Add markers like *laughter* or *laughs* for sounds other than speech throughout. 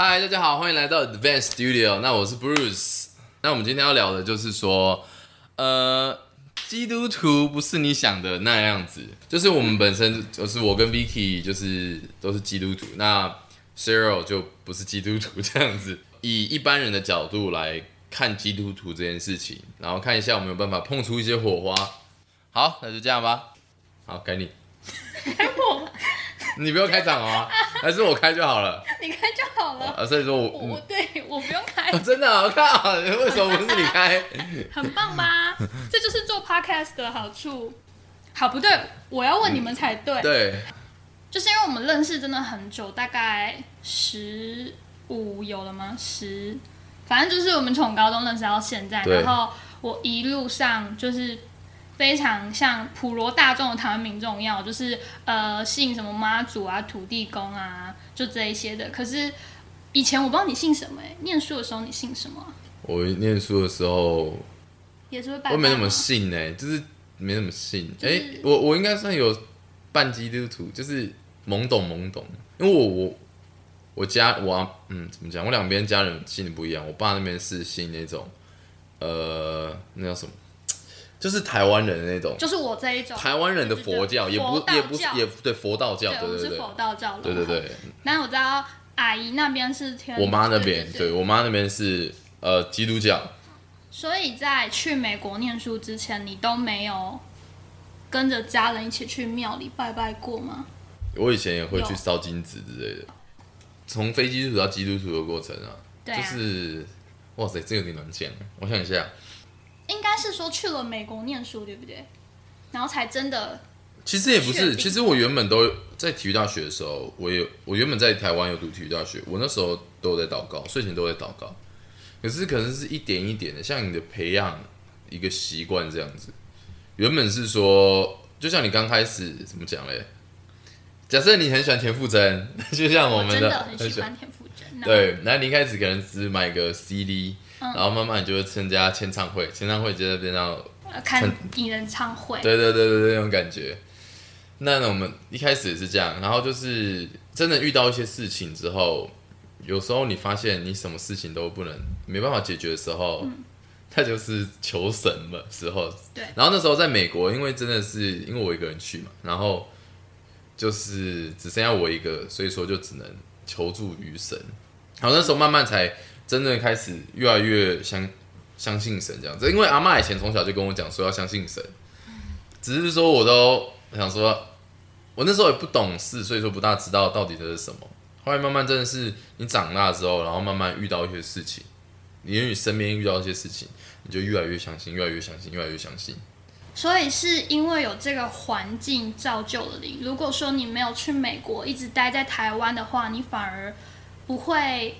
嗨，大家好，欢迎来到 Advanced Studio。那我是 Bruce。那我们今天要聊的就是说，呃，基督徒不是你想的那样子。就是我们本身就是我跟 Vicky 就是都是基督徒，那 Cheryl 就不是基督徒这样子。以一般人的角度来看基督徒这件事情，然后看一下有没有办法碰出一些火花。好，那就这样吧。好，该你。*laughs* 我，你不要开场哦，还是我开就好了。*laughs* 你开就好了。啊，所以说我我我对我不用 *laughs* 开，哦真的啊，我靠，为什么不是你开？*laughs* 很棒吧？这就是做 podcast 的好处。好，不对，我要问你们才对。对，就是因为我们认识真的很久，大概十五有了吗？十，反正就是我们从高中认识到现在，然后我一路上就是非常像普罗大众的台湾民众一样，就是呃信什么妈祖啊、土地公啊，就这一些的。可是以前我不知道你姓什么、欸，念书的时候你姓什么啊？我念书的时候，也是会拜拜我没怎么吗信呢、就是没怎么信。哎、就是我我应该算有半基督徒，就是懵懂懵懂。因为我我我家我啊嗯怎么讲？我两边家人信的不一样。我爸那边是信那种呃那叫什么？就是台湾人的那种。就是我这一种台湾人的佛教也不也不也对佛道教，对，对对对我是佛道教的。对对对，那我知道阿姨那边是天，我妈那边对对我妈那边是呃基督教，所以在去美国念书之前，你都没有跟着家人一起去庙里拜拜过吗？我以前也会去烧金纸之类的，从非基督徒到基督徒的过程啊，就是哇塞，这有点难讲。我想一下，应该是说去了美国念书，对不对？然后才真的其实也不是，其实我原本都在体育大学的时候，我也我原本在台湾有读体育大学，我那时候都有在祷告，睡前都在祷告，可是可能是一点一点的，像你的培养一个习惯这样子。原本是说，就像你刚开始怎么讲嘞？假设你很喜欢田馥甄，就像我们真的很 *laughs* 很喜欢田馥甄。那对，然后你一开始可能只买个 CD，、嗯然后慢慢你就会参加签唱会，签唱会就在变到，呃看演唱会，对对对对对那种感觉。那我们一开始也是这样，然后就是真的遇到一些事情之后，有时候你发现你什么事情都不能没办法解决的时候，他就是求神的时候。对然后那时候在美国，因为真的是因为我一个人去嘛，然后就是只剩下我一个，所以说就只能求助于神。然后那时候慢慢才真正开始越来越相相信神这样子，因为阿妈以前从小就跟我讲说要相信神，只是说我都想说，我那时候也不懂事，所以说不大知道到底这是什么。后来慢慢真的是你长大之后，然后慢慢遇到一些事情，你因为你身边遇到一些事情，你就越来越相信，越来越相信，越来越相信。所以是因为有这个环境造就了你。如果说你没有去美国，一直待在台湾的话，你反而不会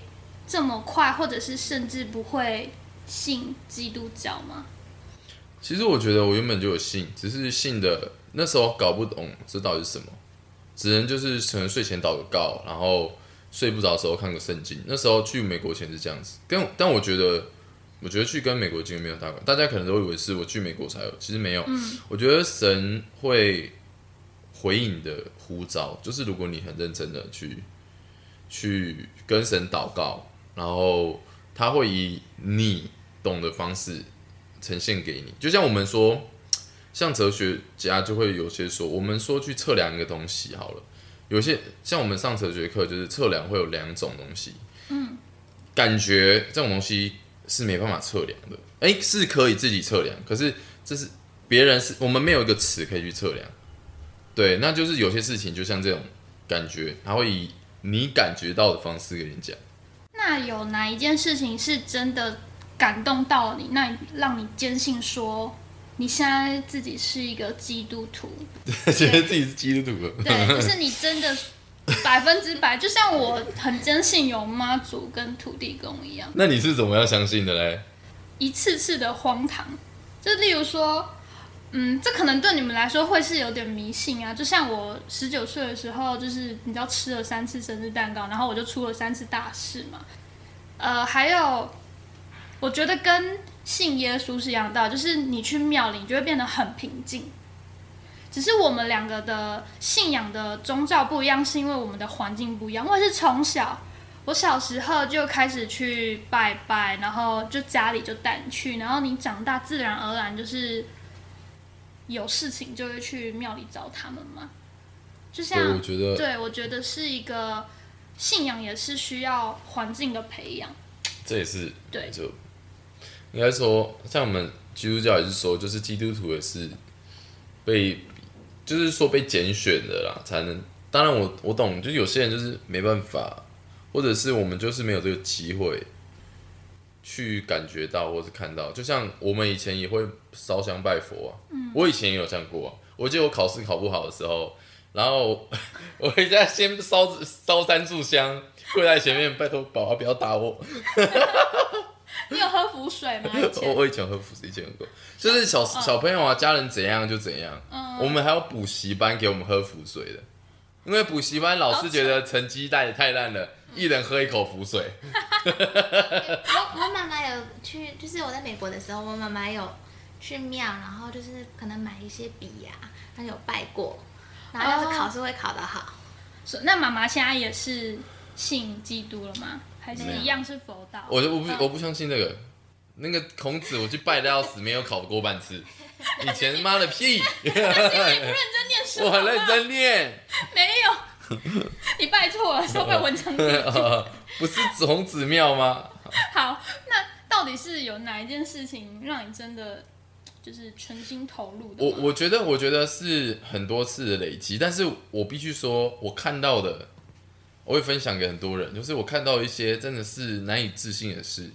这么快，或者是甚至不会信基督教吗？其实我觉得我原本就有信，只是信的那时候搞不懂这到底是什么，只能就是可能睡前祷个告，然后睡不着的时候看个圣经。那时候去美国前是这样子，但但我觉得，我觉得去跟美国经历没有大关，大家可能都以为是我去美国才有，其实没有。我觉得神会回应你的呼召，就是如果你很认真的去去跟神祷告，然后他会以你懂的方式呈现给你。就像我们说，像哲学家就会有些说，我们说去测量一个东西好了，有些像我们上哲学课就是测量会有两种东西，嗯，感觉这种东西是没办法测量的，诶，是可以自己测量，可是这是别人是我们没有一个词可以去测量，对，那就是有些事情就像这种感觉，他会以你感觉到的方式跟你讲。那有哪一件事情是真的感动到你，那让你坚信说你现在自己是一个基督徒？*laughs* 觉得自己是基督徒了，对，就是你真的 *laughs* 百分之百，就像我很坚信有妈祖跟土地公一样。那你是怎么样相信的嘞？一次次的荒唐，就例如说，嗯，这可能对你们来说会是有点迷信啊。就像我十九岁的时候，就是你知道吃了三次生日蛋糕，然后我就出了三次大事嘛。呃，还有，我觉得跟信耶稣是一样的道理，就是你去庙里，你就会变得很平静。只是我们两个的信仰的宗教不一样，是因为我们的环境不一样。我也是从小，我小时候就开始去拜拜，然后就家里就带你去，然后你长大自然而然就是有事情就会去庙里找他们嘛。就像，我像觉得对我觉得是一个信仰，也是需要环境的培养。这也是对就应该说，像我们基督教也是说，就是基督徒也是被，就是说被拣选的啦，才能。当然我我懂，就是有些人就是没办法，或者是我们就是没有这个机会去感觉到或是看到。就像我们以前也会烧香拜佛啊，我以前也有这样过、啊。我记得我考试考不好的时候，然后 *laughs* 我回家先烧烧三炷香，跪在前面，拜托宝宝不要打我。*laughs* 你有喝符水吗？*laughs* 我我以前喝辅食，以前喝过，就是小小朋友啊，家人怎样就怎样。嗯我们还有补习班给我们喝符水的，因为补习班老师觉得成绩带的太烂了，一人喝一口浮水。*laughs* 我我妈妈有去，就是我在美国的时候，我妈妈有去庙，然后就是可能买一些笔呀、她有拜过，然后要是考试会考得好。所以那妈妈现在也是信基督了吗？还是一样是佛道？我就我不我不相信那个那个孔子，我去拜的要死，没有考过半次。*laughs* 以前妈的屁，你不认真念书，*laughs* 我很认真念，没有，你拜错了，是要拜文昌。不是孔子庙吗？好，那到底是有哪一件事情让你真的就是全心投入的？我我觉得，我觉得是很多次的累积，但是我必须说，我看到的，我会分享给很多人，就是我看到一些真的是难以置信的事，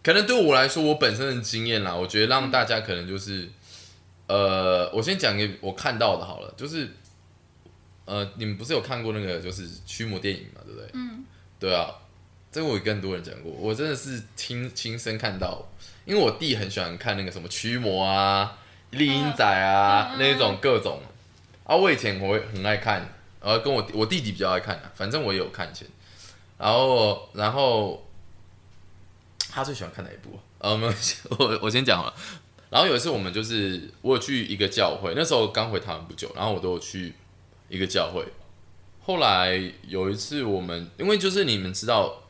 可能对我来说，我本身的经验啦，我觉得让大家可能就是，呃，我先讲给我看到的好了，就是，呃，你们不是有看过那个就是驱魔电影嘛，对不对？嗯，对啊，这个我也跟很多人讲过，我真的是亲亲身看到，因为我弟很喜欢看那个什么驱魔啊、丽英仔啊、那一种各种啊。我以前我会很爱看，呃跟我我弟弟比较爱看啊，反正我也有看以前。然后然后他最喜欢看哪一部？呃，没有，我我先讲了。然后有一次我们就是我有去一个教会，那时候刚回台湾不久，然后我都有去一个教会。后来有一次我们，因为就是你们知道，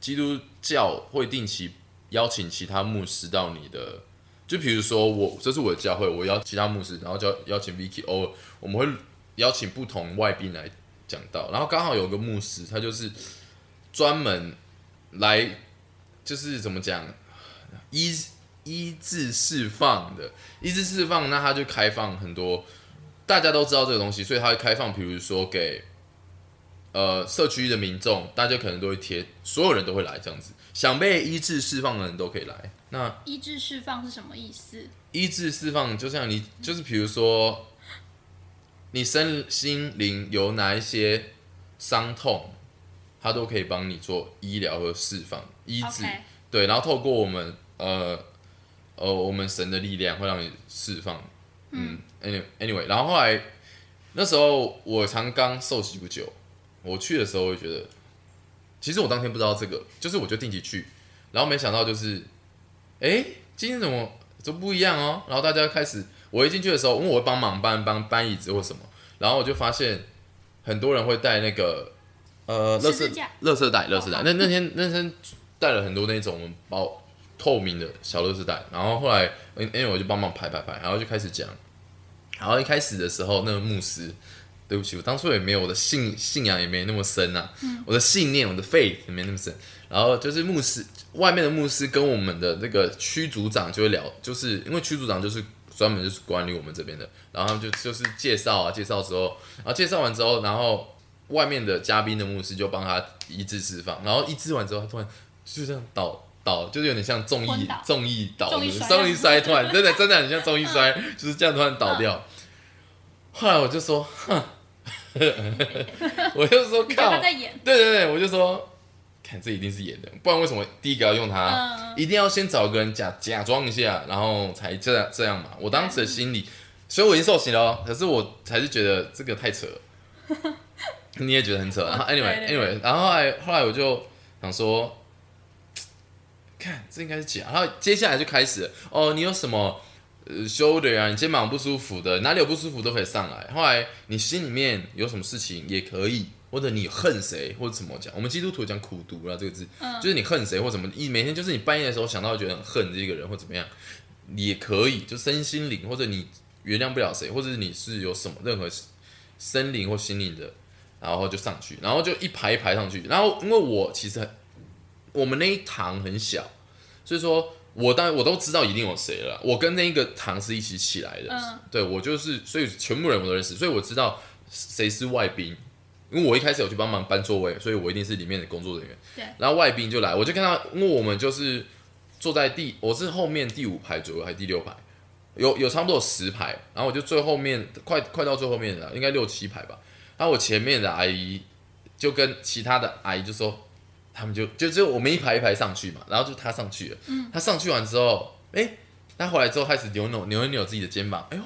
基督教会定期邀请其他牧师到你的，就比如说我这是我的教会，我邀其他牧师，然后叫邀请 Vicky，偶尔我们会邀请不同外宾来讲道，然后刚好有个牧师，他就是专门来，就是怎么讲，医医治释放的，医治释放，那他就开放很多，大家都知道这个东西，所以他会开放，比如说给呃社区的民众，大家可能都会贴，所有人都会来这样子，想被医治释放的人都可以来。那医治释放是什么意思？医治释放，就像你，就是比如说，你身心灵有哪一些伤痛，他都可以帮你做医疗和释放、医治。对，然后透过我们呃呃我们神的力量会让你释放。嗯，anyway anyway，然后后来那时候我才刚受洗不久，我去的时候我就觉得，其实我当天不知道这个，就是我就定期去，然后没想到就是，哎，今天怎么就不一样哦？然后大家开始，我一进去的时候，因为我会帮忙搬搬搬椅子或什么，然后我就发现很多人会带那个呃，垃圾十字架垃圾袋，垃圾袋。那那天那天带了很多那种包透明的小垃圾袋，然后后来因因为我就帮忙排排排，然后就开始讲。然后一开始的时候，那个牧师，对不起，我当初也没有我的信信仰也没那么深啊，我的信念，我的 faith 也没那么深。然后就是牧师外面的牧师跟我们的那个区组长就会聊，就是因为区组长就是专门就是管理我们这边的，然后他们就就是介绍啊，介绍之后，然后介绍完之后，然后外面的嘉宾的牧师就帮他医治释放，然后医治完之后，他突然就这样倒倒，就是有点像综艺昏倒。综艺倒的综艺摔突然真的 *laughs* 真的很像综艺摔，就是这样突然倒掉。后来我就说，哼，*laughs* 我就说靠？对对对，我就说，看这一定是演的，不然为什么第一个要用它？嗯，一定要先找个人假假装一下，然后才这样这样嘛。我当时的心里，所以我已经受刑了哦，可是我还是觉得这个太扯了。*laughs* 你也觉得很扯，然后 anyway anyway，然后后来后来我就想说，看这应该是假，然后接下来就开始哦，你有什么呃 shoulder 啊，你肩膀不舒服的，哪里有不舒服都可以上来。后来你心里面有什么事情也可以，或者你恨谁或者怎么讲，我们基督徒讲苦读啦这个字，嗯就是你恨谁或怎么，一每天就是你半夜的时候想到觉得很恨这个人或怎么样，也可以，就身心灵或者你原谅不了谁，或者是你是有什么任何生灵或心灵的，然后就上去，然后就一排一排上去。然后因为我其实很，我们那一堂很小，所以说我当然我都知道一定有谁了。我跟那一个堂是一起起来的，嗯对我就是，所以全部人我都认识，所以我知道谁是外宾。因为我一开始有去帮忙搬座位，所以我一定是里面的工作人员。对。然后外宾就来，我就看到，因为我们就是坐在第，我是后面第五排左右还是第六排，有有差不多有十排，然后我就最后面，快快到最后面了，应该六七排吧。然后我前面的阿姨就跟其他的阿姨就说，他们就就就我们一排一排上去嘛，然后就她上去了，嗯，她上去完之后，哎，她回来之后开始扭扭扭一扭自己的肩膀，哎呦，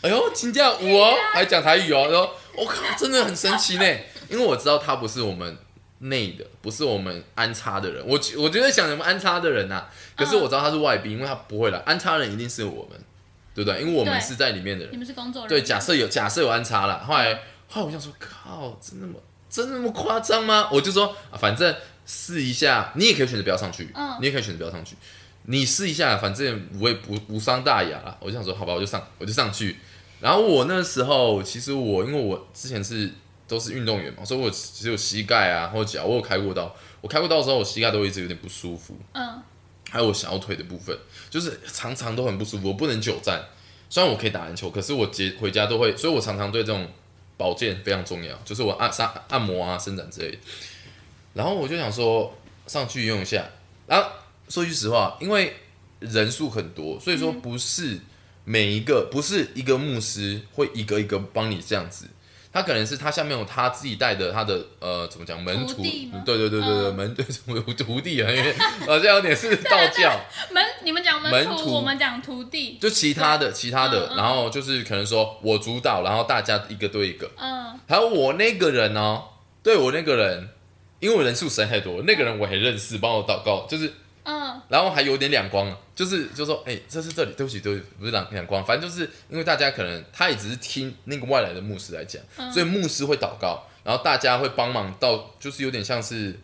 哎呦，请教我哦，还讲台语哦，然后我靠，真的很神奇呢，因为我知道他不是我们。内的不是我们安插的人，我我就在想什么安插的人呐、可是我知道他是外宾，因为他不会来，安插人一定是我们，对不对？因为我们是在里面的人你。们是工作人员，对，假设有假设有安插了，后来后来我想说，靠，真那么真的那么夸张吗？我就说，啊反正试一下，你也可以选择不要上去，嗯你也可以选择不要上去，你试一下，反正我也不无伤大雅啦。我就想说，好吧，我就上，我就上去。然后我那时候其实我因为我之前是都是运动员嘛，所以我只有膝盖啊或脚，我有开过刀。我开过刀的时候，我膝盖都一直有点不舒服，嗯，还有我小腿的部分，就是常常都很不舒服，我不能久站。虽然我可以打篮球，可是我接回家都会，所以我常常对这种保健非常重要，就是我按按按摩啊、伸展之类的。然后我就想说上去用一下，然后说句实话，因为人数很多，所以说不是每一个不是一个牧师会一个一个帮你这样子。他可能是他下面有他自己带的他的呃怎么讲门徒，对对对对对、嗯。门对徒徒弟啊，因为好像有点是道教，门你们讲门门徒，我们讲徒弟，就其他的其他的，然后就是可能说我主导，然后大家一个对一个，嗯。还有我那个人哦，对我那个人，因为我人数实在太多，那个人我很认识，帮我祷告，就是嗯然后还有点两光，就是就说哎、这是这里，对不起对不起，不是两两光，反正就是因为大家可能他也只是听那个外来的牧师来讲，嗯。所以牧师会祷告，然后大家会帮忙到，就是有点像是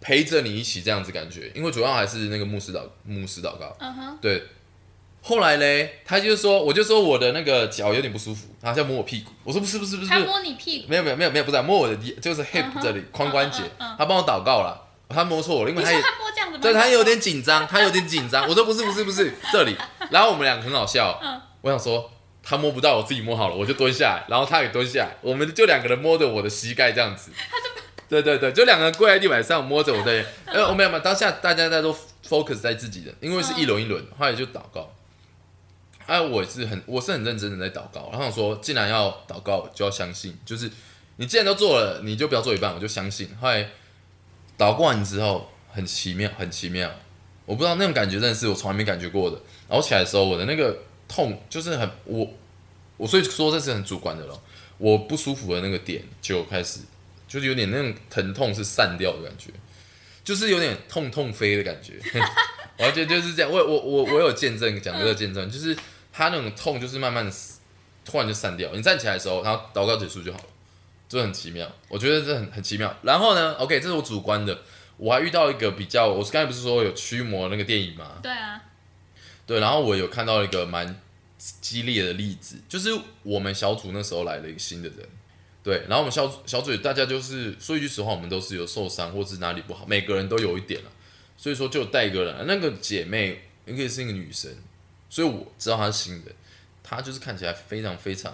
陪着你一起这样子感觉，因为主要还是那个牧师祷牧师祷告，嗯哼，对，后来嘞，他就说，我就说我的那个脚有点不舒服，他在摸我屁股，我说不是不是不是，他摸你屁股，没有没有没有没有，不是、啊、摸我的地，就是 hip 这里髋关节。他帮我祷告了，他摸错了，因为他也他摸这样子吗？对他有点紧张，他有点紧张，我说不是不是不是这里，*laughs* 然后我们两个很好笑，嗯我想说。他摸不到，我自己摸好了，我就蹲下来，然后他也蹲下来，我们就两个人摸着我的膝盖这样子。对对对，就两个人跪在地板上摸着我的，呃，我没有嘛，当下大家在都 focus 在自己的，因为是一轮一轮，后来就祷告。哎，我是很我是很认真的在祷告，然后想说，既然要祷告，就要相信，就是你既然都做了，你就不要做一半，我就相信。后来祷告完之后，很奇妙，很奇妙，我不知道那种感觉真的是我从来没感觉过的。然后起来的时候，我的那个痛就是很我我所以说这是很主观的咯。我不舒服的那个点就开始就是有点那种疼痛是散掉的感觉，就是有点痛痛飞的感觉。*laughs* 完全就是这样，我我我我有见证讲这个见证，就是他那种痛就是慢慢的突然就散掉，你站起来的时候，然后祷告结束就好了，就很奇妙。我觉得这很很奇妙。然后呢，OK，这是我主观的，我还遇到一个比较，我刚才不是说有驱魔那个电影吗？对啊，对，然后我有看到一个蛮激烈的例子，就是我们小组那时候来了一个新的人，对，然后我们小组小组大家就是说一句实话，我们都是有受伤或是哪里不好，每个人都有一点了，所以说就带一个人，那个姐妹应该是一个女生，所以我知道她是新的，她就是看起来非常非常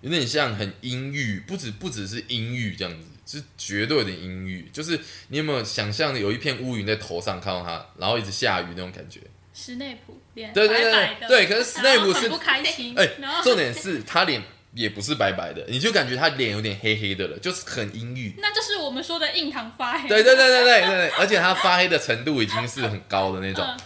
有点像很阴郁，不止不只是阴郁这样子，是绝对的阴郁，就是你有没有想象有一片乌云在头上看到它，然后一直下雨那种感觉？史内普脸对对对对可是史内普是不开心，哎、*laughs* *laughs* 重点是他脸也不是白白的，你就感觉他脸有点黑黑的了，就是很阴郁。那就是我们说的印堂发黑，对对对对对对对，而且他发黑的程度已经是很高的那种。*laughs* 嗯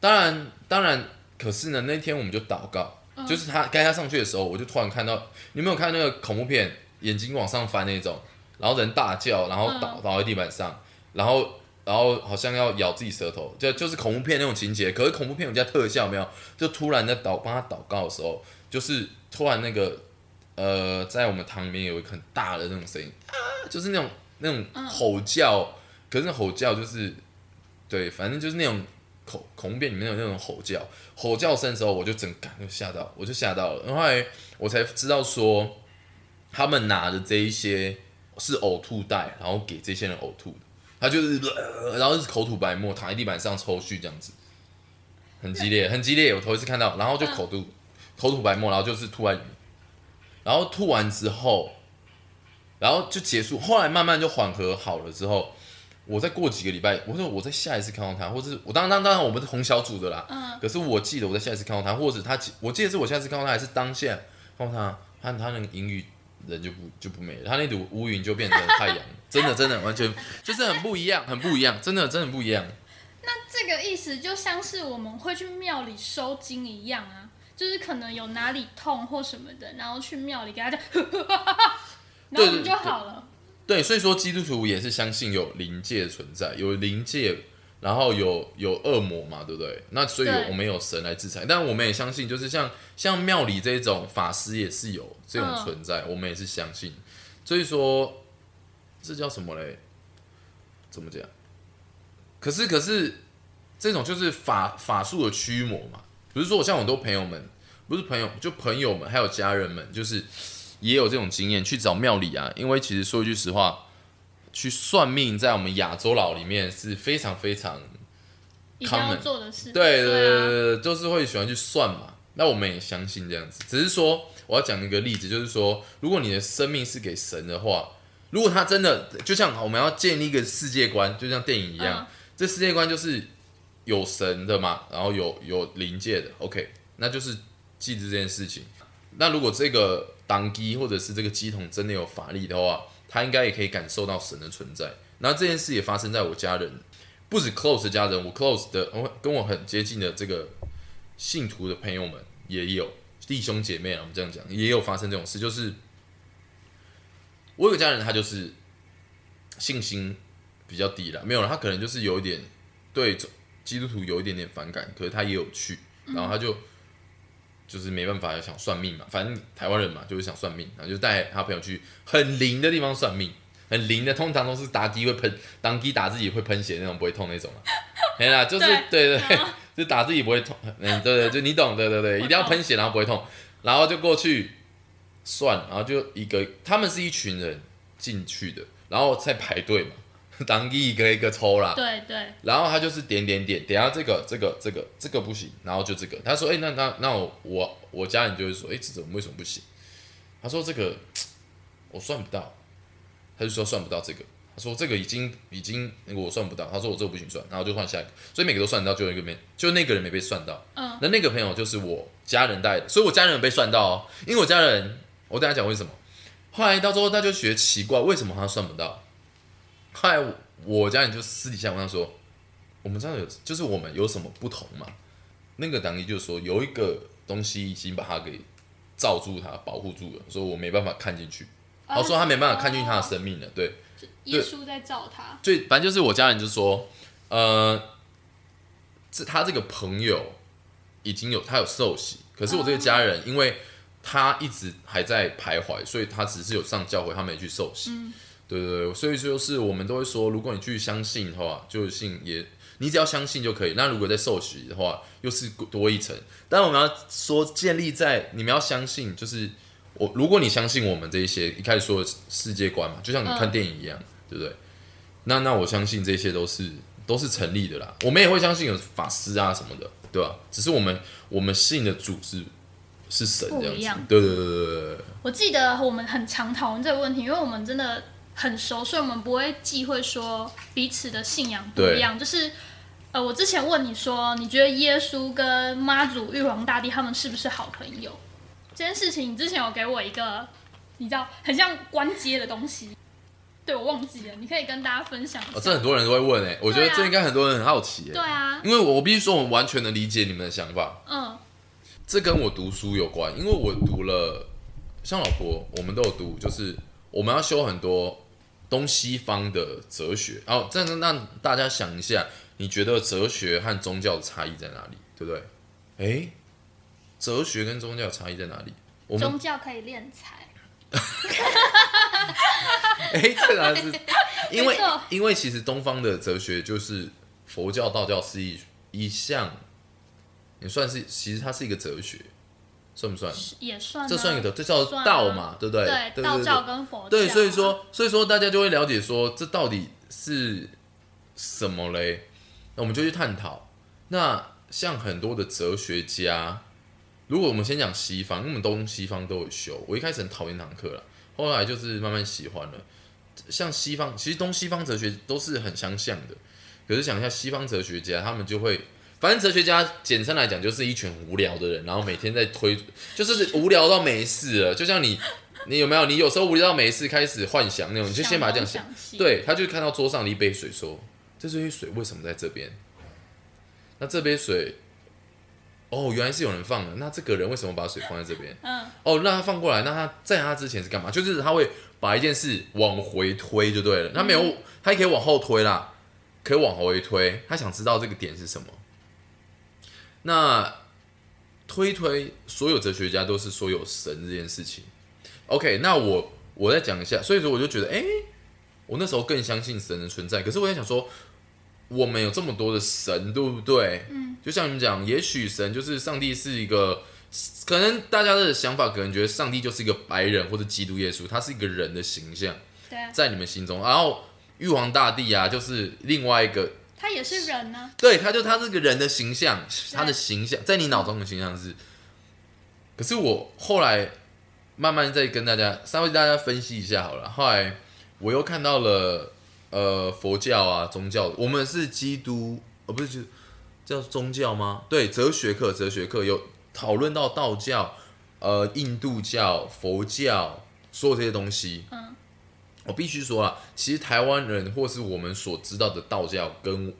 当然当然，可是呢，那天我们就祷告，嗯就是他该他上去的时候，我就突然看到，你有没有看那个恐怖片，眼睛往上翻那种，然后人大叫，然后倒、嗯倒在地板上，然后然后好像要咬自己舌头，就就是恐怖片那种情节。可是恐怖片有加特效，没有？就突然在祷帮他祷告的时候，就是突然那个呃，在我们堂里面有一个很大的那种声音啊，就是那种那种吼叫。可是吼叫就是对，反正就是那种恐恐怖片里面有那种吼叫，吼叫声的时候，我就整感就吓到，我就吓到了。然后后来我才知道说，他们拿的这一些是呕吐袋，然后给这些人呕吐的。他就是，然后是口吐白沫，躺在地板上抽搐这样子，很激烈，很激烈。我头一次看到，然后就口吐，口吐白沫，然后就是吐在里面，然后吐完之后，然后就结束。后来慢慢就缓和好了之后，我再过几个礼拜，我说我在下一次看到他，或者是我当当当然我们是同小组的啦，嗯，可是我记得我在下一次看到他，或者他，我记得是我下一次看到他，还是当下看到他，他他那个英语。人就不就不美了，他那堵乌云就变成太阳，*laughs* 真的真的完全就是很不一样，很不一样，真的真的不一样。那这个意思就像是我们会去庙里收金一样啊，就是可能有哪里痛或什么的，然后去庙里给他讲，*laughs* 然后就好了。对，所以说基督徒也是相信有灵界存在，有灵界。然后有有恶魔嘛，对不对？那所以我们有神来制裁，但我们也相信，就是像像庙里这种法师也是有这种存在，我们也是相信。所以说，这叫什么嘞？怎么讲？可是可是这种就是法法术的驱魔嘛。比如说，我像很多朋友们，不是朋友，就朋友们还有家人们，就是也有这种经验去找庙里啊。因为其实说一句实话。去算命，在我们亚洲佬里面是非常非常 common 做的事。对对对对，就是会喜欢去算嘛。那我们也相信这样子。只是说，我要讲一个例子，就是说，如果你的生命是给神的话，如果他真的就像我们要建立一个世界观，就像电影一样，这世界观就是有神的嘛，然后有有灵界的，OK，那就是记住这件事情。那如果这个当机或者是这个机筒真的有法力的话，他应该也可以感受到神的存在。那这件事也发生在我家人，不止 close 家人，我 close 的，我跟我很接近的这个信徒的朋友们也有弟兄姐妹啊，我们这样讲也有发生这种事。就是我有个家人，他就是信心比较低了，没有了，他可能就是有一点对基督徒有一点点反感，可是他也有去，然后他就。就是没办法，想算命嘛，反正台湾人嘛，就是想算命，然后就带他朋友去很灵的地方算命，很灵的，通常都是打机会喷，当机打自己会喷血那种，不会痛那种嘛。没啦，就是对对，*laughs* 就打自己不会痛，嗯，对对，就你懂，对对对，一定要喷血然后不会痛，然后就过去算，然后就一个，他们是一群人进去的，然后在排队嘛。当一个一个抽啦，对对，然后他就是点点点，点下这个这个这个这个不行，然后就这个，他说，哎，那那那我我我家人就会说，哎，这怎么为什么不行？他说这个我算不到，他就说算不到这个，他说这个已经已经那个我算不到，他说我这个不行算，然后就换下一个，所以每个都算到，就一个没，就那个人没被算到，嗯，那那个朋友就是我家人带的，所以我家人有被算到哦，因为我家人，我跟他讲为什么，后来到最后他就觉得奇怪，为什么他算不到？后来我家人就私底下问他说：“我们知道有，就是我们有什么不同嘛？”那个党医就说有一个东西已经把他给罩住，他保护住了，说我没办法看进去。他说他没办法看进他的生命了。对，耶稣在罩他。最反正就是我家人就说：“呃，这他这个朋友已经有他有受洗，可是我这个家人因为他一直还在徘徊，所以他只是有上教会，他没去受洗。”对对对，所以就是我们都会说，如果你去相信的话，就信也，你只要相信就可以。那如果在受洗的话，又是多一层。但我们要说，建立在你们要相信，就是我，如果你相信我们这一些一开始说的世界观嘛，就像你看电影一样，对不对？那那我相信这些都是都是成立的啦。我们也会相信有法师啊什么的，对吧？只是我们我们信的主是是神这样子。对对对对对。我记得我们很常讨论这个问题，因为我们真的。很熟，所以我们不会忌讳说彼此的信仰不一样。就是，呃，我之前问你说，你觉得耶稣跟妈祖、玉皇大帝他们是不是好朋友？这件事情，你之前有给我一个，你知道，很像关街的东西。对，我忘记了，你可以跟大家分享。这很多人都会问诶，我觉得这应该很多人很好奇。对啊，因为我必须说，我完全能理解你们的想法。嗯，这跟我读书有关，因为我读了，像老婆，我们都有读，就是我们要修很多。东西方的哲学。哦，这样让大家想一下，你觉得哲学和宗教的差异在哪里？对不对？诶，哲学跟宗教差异在哪里？我们宗教可以敛财，*laughs* 哎，这个是 *laughs* 因为因为其实东方的哲学就是佛教、道教是一一项，也算是其实它是一个哲学，算不算？也算啊这算一个，这叫道嘛，对不对？对对道教跟佛教啊，对，所以说所以说大家就会了解说这到底是什么嘞？那我们就去探讨。那像很多的哲学家，如果我们先讲西方，因为我们东西方都有修，我一开始很讨厌那堂课了，后来就是慢慢喜欢了。像西方，其实东西方哲学都是很相像的。可是想一下，西方哲学家他们就会，反正哲学家简称来讲就是一群无聊的人，然后每天在推，就是无聊到没事了。就像你，你有没有？你有时候无聊到没事，开始幻想那种，你就先把它这样想。想，对，他就看到桌上的一杯水，说：“这杯水为什么在这边？”那这杯水，哦，原来是有人放的。那这个人为什么把水放在这边？嗯，哦，那他放过来，那他在他之前是干嘛？就是他会把一件事往回推就对了。他没有，他也可以往后推啦，可以往回推。他想知道这个点是什么。那推推，所有哲学家都是说有神这件事情。OK，那我我再讲一下，所以说我就觉得，哎、我那时候更相信神的存在。可是我在想说，我们有这么多的神，对不对？嗯，就像你们讲，也许神就是上帝是一个，可能大家的想法可能觉得上帝就是一个白人或者基督耶稣，他是一个人的形象对啊，在你们心中。然后玉皇大帝啊，就是另外一个，他也是人呢，对，他就他这个人的形象，他的形象在你脑中的形象是。可是我后来慢慢再跟大家稍微大家分析一下好了。后来我又看到了呃佛教啊宗教，我们是基督，呃不是就叫宗教吗？对，哲学课哲学课有讨论到道教、呃印度教、佛教所有这些东西。嗯，我必须说啊，其实台湾人或是我们所知道的道教跟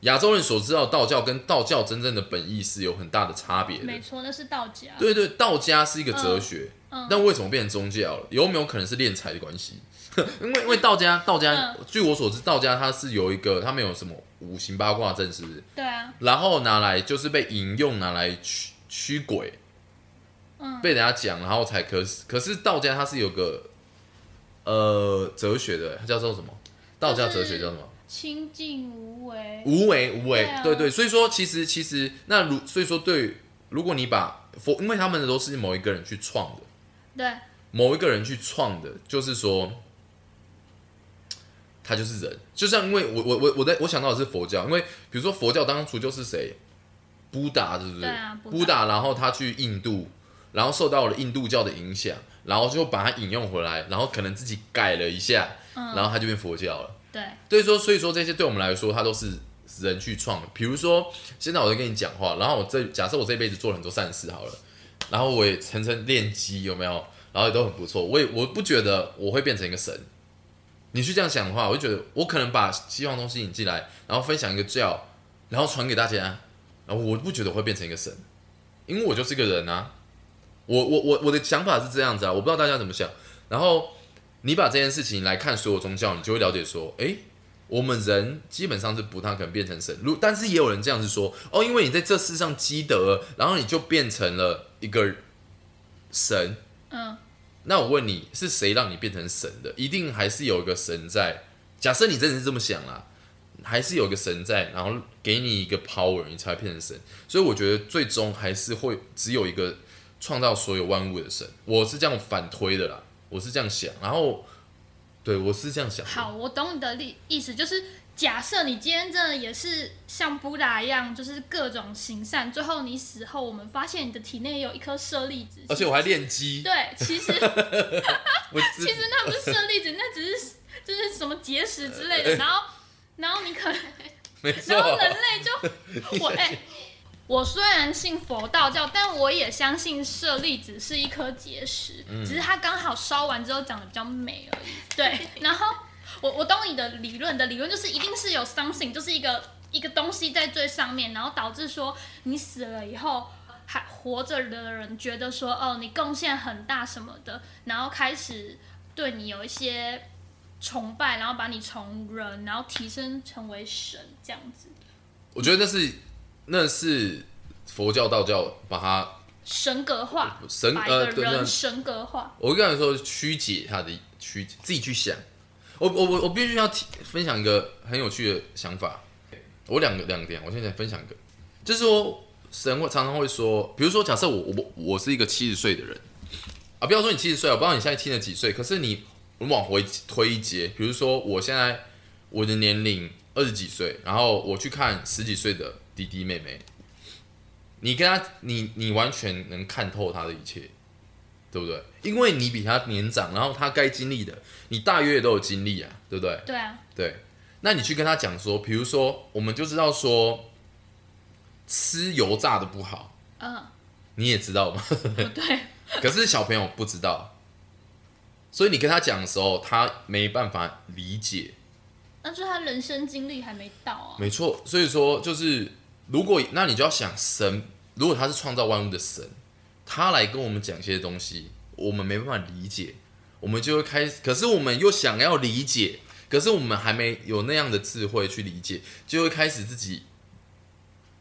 亚洲人所知道的道教跟道教真正的本意是有很大的差别的。没错，那是道家，对对，道家是一个哲学，嗯嗯但为什么变成宗教了？有没有可能是敛财的关系？*laughs* 因为因为道家道家，嗯据我所知，道家它是有一个，它没有什么五行八卦阵，是不是？对啊，然后拿来就是被引用拿来驱驱鬼，嗯被人家讲，然后才可是可是道家它是有个呃哲学的，它叫做什么？道家哲学叫什么？清净无为，无为无为，对啊。对对，所以说其实其实那如所以说对，如果你把佛，因为他们的都是某一个人去创的，对，某一个人去创的，就是说他就是人，就像因为我我我我在我想到的是佛教，因为比如说佛教当初就是谁，布达是不是？对啊布达布达，然后他去印度，然后受到了印度教的影响，然后就把它引用回来，然后可能自己改了一下，嗯然后它就变佛教了。对，所以说，所以说这些对我们来说，它都是人去创的。比如说，现在我在跟你讲话，然后我这假设我这辈子做了很多善事好了，然后我也层层练机，有没有？然后也都很不错。我也我不觉得我会变成一个神。你去这样想的话，我就觉得我可能把希望东西引进来，然后分享一个教，然后传给大家，然后我不觉得我会变成一个神，因为我就是一个人啊。我我我我的想法是这样子啊，我不知道大家怎么想。然后你把这件事情来看所有宗教，你就会了解说，诶，我们人基本上是不太可能变成神。如但是也有人这样子说，哦，因为你在这世上积德，然后你就变成了一个神。嗯，那我问你，是谁让你变成神的？一定还是有一个神在。假设你真的是这么想啦，还是有一个神在，然后给你一个 power，你才会变成神。所以我觉得最终还是会只有一个创造所有万物的神。我是这样反推的啦，我是这样想。然后，对我是这样想。好，我懂你的意意思，就是假设你今天真的也是像布达一样，就是各种行善，最后你死后，我们发现你的体内有一颗舍利子，而且我还练鸡，对，其实 *laughs* 其实那不是舍利子，那只是就是什么结石之类的，然后然后你可能。然，后人类就 *laughs* 我哎、我虽然信佛道教，但我也相信舍利子是一颗结石，嗯只是它刚好烧完之后长得比较美而已。对，*laughs* 然后我我懂你的理论，的理论就是一定是有 something，就是一个一个东西在最上面，然后导致说你死了以后。还活着的人觉得说，哦，你贡献很大什么的，然后开始对你有一些崇拜，然后把你从人，然后提升成为神这样子。我觉得那是那是佛教、道教把它神格化，神呃对那人神格化。我跟你说曲解它的曲，自己去想。我我我我必须要提分享一个很有趣的想法。我两个两点，我现在分享一个，就是说神会常常会说，比如说假设我我我是一个七十岁的人啊，不要说你七十岁，我不知道你现在听了几岁，可是你我们往回推一节，比如说我现在我的年龄二十几岁，然后我去看十几岁的弟弟妹妹，你跟他你你完全能看透他的一切。对不对？因为你比他年长，然后他该经历的，你大约都有经历啊，对不对？对啊，对。那你去跟他讲说，比如说，我们就知道说，吃油炸的不好，嗯，你也知道吗？*laughs* 对，可是小朋友不知道，所以你跟他讲的时候，他没办法理解。那就是他人生经历还没到啊。没错，所以说就是，如果那你就要想神，如果他是创造万物的神。他来跟我们讲一些东西，我们没办法理解，我们就会开始。可是我们又想要理解，可是我们还没有那样的智慧去理解，就会开始自己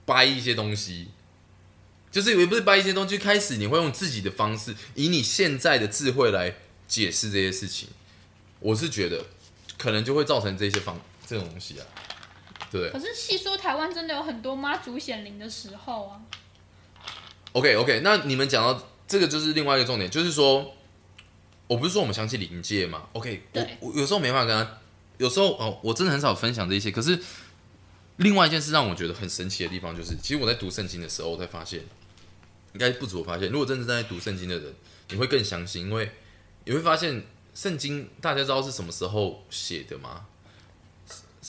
掰一些东西，就是也不是掰一些东西，开始你会用自己的方式，以你现在的智慧来解释这些事情。我是觉得可能就会造成这些方这种东西啊，对。可是细说台湾真的有很多妈祖显灵的时候啊。OK OK，那你们讲到这个就是另外一个重点，就是说，我不是说我们相信灵界嘛？OK，我我有时候没办法跟他，有时候哦，我真的很少分享这些。可是另外一件事让我觉得很神奇的地方，就是其实我在读圣经的时候，我才发现，应该不止我发现，如果真的在读圣经的人，你会更相信，因为你会发现圣经大家知道是什么时候写的吗？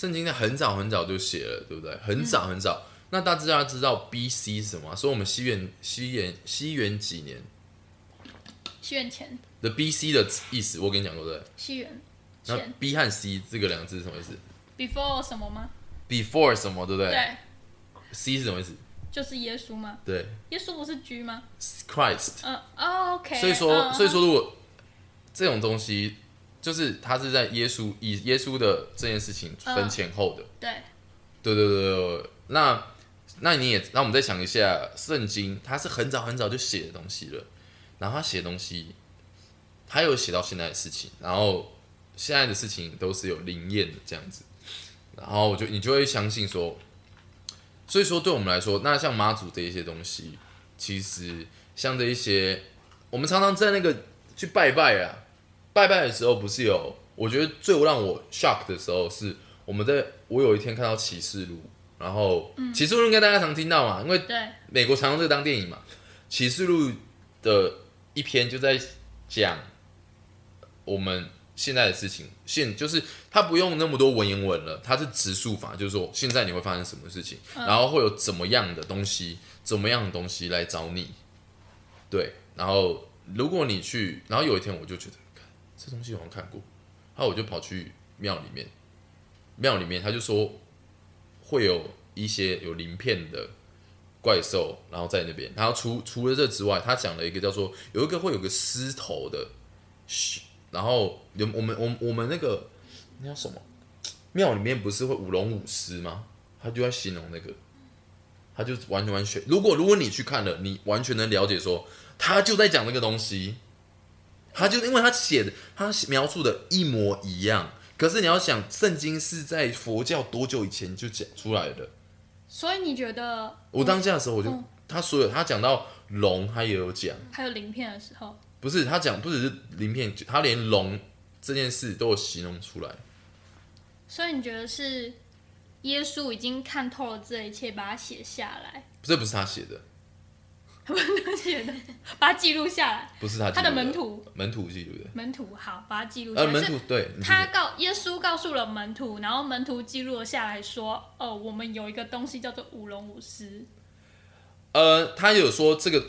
圣经在很早很早就写了，对不对？很早很早。那大家知道 B C 是什么？所以我们西元西元西元几年？西元前的 B C 的意思，我跟你讲过对。西元那 B 和 C 这个两个字是什么意思？Before 什么吗？Before 什么，对不对？对。C 是什么意思？就是耶稣吗？对。耶稣不是 G 吗？Christ。嗯，OK。所以说，所以说，如果这种东西，就是他是在耶稣以耶稣的这件事情分前后的。对。对对对对，那。那你也，那我们再想一下，圣经它是很早很早就写的东西了，然后他写东西，他有写到现在的事情，然后现在的事情都是有灵验的这样子，然后我就你就会相信说，所以说对我们来说，那像妈祖这一些东西，其实像这一些，我们常常在那个去拜拜啊，拜拜的时候不是有，我觉得最让我 shock 的时候是我们在我有一天看到启示录。然后《启示录》应该大家常听到嘛，因为美国常用这个当电影嘛。《启示录》的一篇就在讲我们现在的事情，现就是他不用那么多文言文了，他是直述法，就是说现在你会发生什么事情，然后会有怎么样的东西，怎么样的东西来找你。对，然后如果你去，然后有一天我就觉得，这东西好像看过，然后我就跑去庙里面，庙里面他就说。会有一些有鳞片的怪兽，然后在那边。然后除除了这之外，他讲了一个叫做有一个会有个狮头的，然后有我们我们我们那个那叫什么庙里面不是会舞龙舞狮吗？他就在形容那个，他就完全完全。如果如果你去看了，你完全能了解说他就在讲那个东西，他就因为他写的他描述的一模一样。可是你要想，圣经是在佛教多久以前就讲出来的？所以你觉得？我当下的时候，我就他所有他讲到龙，他也有讲，还有鳞片的时候，不是他讲，不只是鳞片，他连龙这件事都有形容出来。所以你觉得是耶稣已经看透了这一切，把它写下来？这不是他写的。不是他写的，把它记录下来。不是他，他的门徒，门徒记录的。门徒好，把它记录。呃，门徒对。他告耶稣告诉了门徒，然后门徒记录了下来说：“哦，我们有一个东西叫做舞龙舞狮。”呃，他有说这个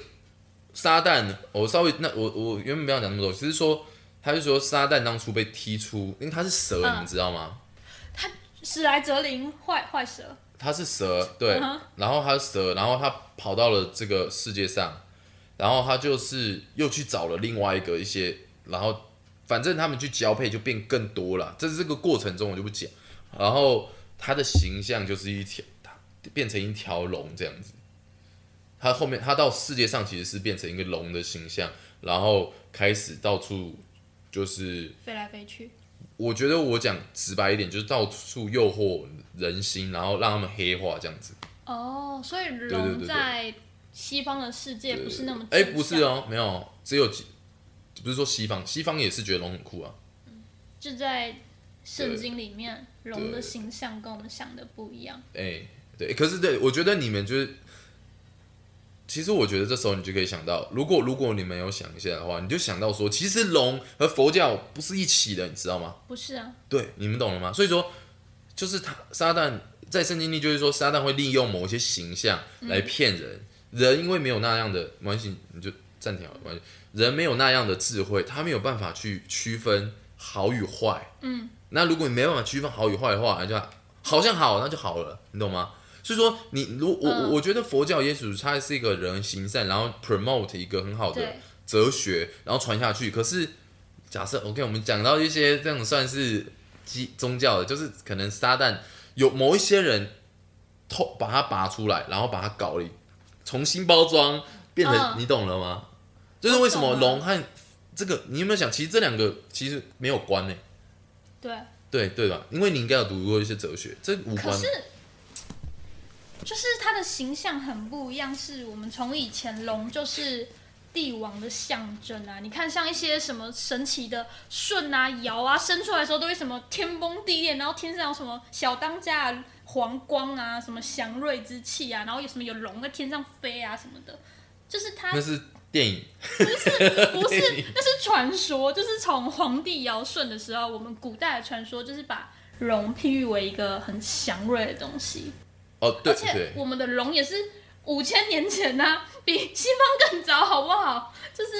撒旦，我稍微那我我原本不要讲那么多，只是说他就说撒旦当初被踢出，因为他是蛇，你们知道吗？他史莱哲林坏坏蛇。他是蛇，对，然后他是蛇，然后他跑到了这个世界上，然后他就是又去找了另外一个一些，然后反正他们去交配就变更多了，这是这个过程中我就不讲。然后它的形象就是一条，变成一条龙这样子。它后面它到世界上其实是变成一个龙的形象，然后开始到处就是飞来飞去。我觉得我讲直白一点，就是到处诱惑人心，然后让他们黑化这样子。哦，所以龙在西方的世界不是那么哎、不是，哦，没有，只有几，不是说西方，西方也是觉得龙很酷啊。就在圣经里面，龙的形象跟我们想的不一样。哎、对，可是对我觉得你们就是，其实我觉得这时候你就可以想到，如果如果你没有想一下的话，你就想到说，其实龙和佛教不是一起的，你知道吗？不是啊，对，你们懂了吗？所以说，就是他撒旦在圣经里就是说，撒旦会利用某一些形象来骗人。人因为没有那样的关系，你就暂停好关系。人没有那样的智慧，他没有办法去区分好与坏。嗯，那如果你没办法区分好与坏的话，那就好像好，那就好了，你懂吗？所以说你，如我我嗯我觉得佛教耶稣他是一个人行善，然后 promote 一个很好的，哲学，然后传下去。可是假设 OK，我们讲到一些这种算是基宗教的，就是可能撒旦有某一些人偷把它拔出来，然后把它搞了，重新包装，变成、嗯你懂了吗？就是为什么龙和这个，你有没有想，其实这两个其实没有关呢、对。对对吧？因为你应该有读过一些哲学，这无关可是。就是它的形象很不一样，是我们从以前龙就是帝王的象征啊。你看，像一些什么神奇的舜啊、尧啊，生出来的时候都会什么天崩地裂，然后天上有什么小当家啊、黄光啊、什么祥瑞之气啊，然后有什么有龙在天上飞啊什么的，就是它那是电影，不是，那是传说，就是从皇帝尧舜的时候，我们古代的传说就是把龙譬喻为一个很祥瑞的东西。哦，对而且，我们的龙也是五千年前呐、*laughs* 比西方更早，好不好？就是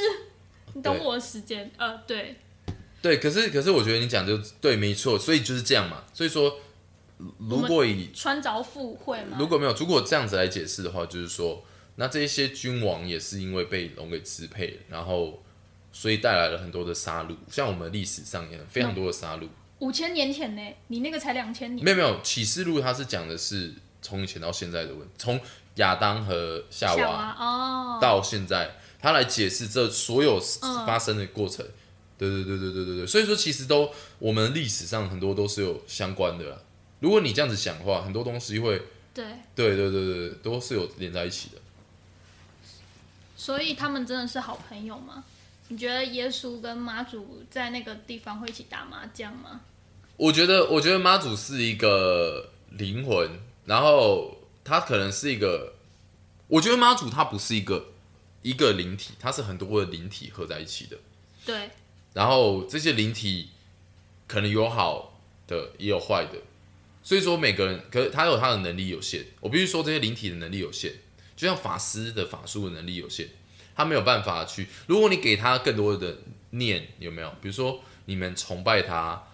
你懂我的时间，呃，对，对，可是可是我觉得你讲就对，没错，所以就是这样嘛。所以说，如果以穿着附会嘛。如果没有，如果这样子来解释的话，就是说，那这一些君王也是因为被龙给支配，然后所以带来了很多的杀戮，像我们历史上也非常多的杀戮。五千年前呢，你那个才两千年，没有没有，启示录它是讲的是从以前到现在的问题，从亚当和夏娃哦，到现在，他来解释这所有嗯发生的过程。对对对对对对对，所以说其实都我们历史上很多都是有相关的啦。如果你这样子想的话，很多东西会，对对对对对，都是有连在一起的。所以他们真的是好朋友吗？你觉得耶稣跟妈祖在那个地方会一起打麻将吗？我觉得，我觉得妈祖是一个灵魂，然后他可能是一个，我觉得妈祖他不是一个一个灵体，它是很多的灵体合在一起的。对，然后这些灵体可能有好的，也有坏的，所以说每个人，可是他有他的能力有限。我必须说，这些灵体的能力有限，就像法师的法术的能力有限，他没有办法去。如果你给他更多的念，有没有？比如说你们崇拜他，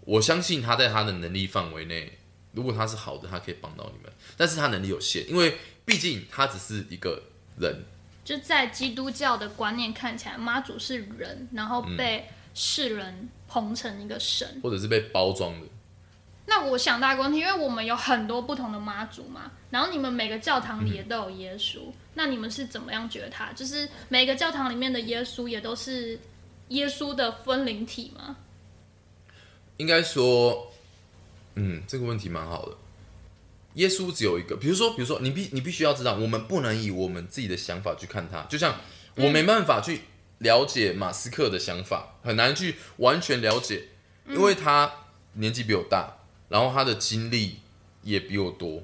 我相信他在他的能力范围内，如果他是好的，他可以帮到你们。但是他能力有限，因为毕竟他只是一个人，就在基督教的观念看起来，妈祖是人，然后嗯被世人捧成一个神。或者是被包装的。那我想到一个问题，因为我们有很多不同的妈祖嘛，然后你们每个教堂里也都有耶稣，那你们是怎么样觉得他？就是每个教堂里面的耶稣也都是耶稣的分灵体吗？应该说，嗯，这个问题蛮好的。耶稣只有一个，比如说，比如说，你必你必须要知道，我们不能以我们自己的想法去看他，就像我没办法去了解马斯克的想法，很难去完全了解，因为他年纪比我大，然后他的经历也比我多，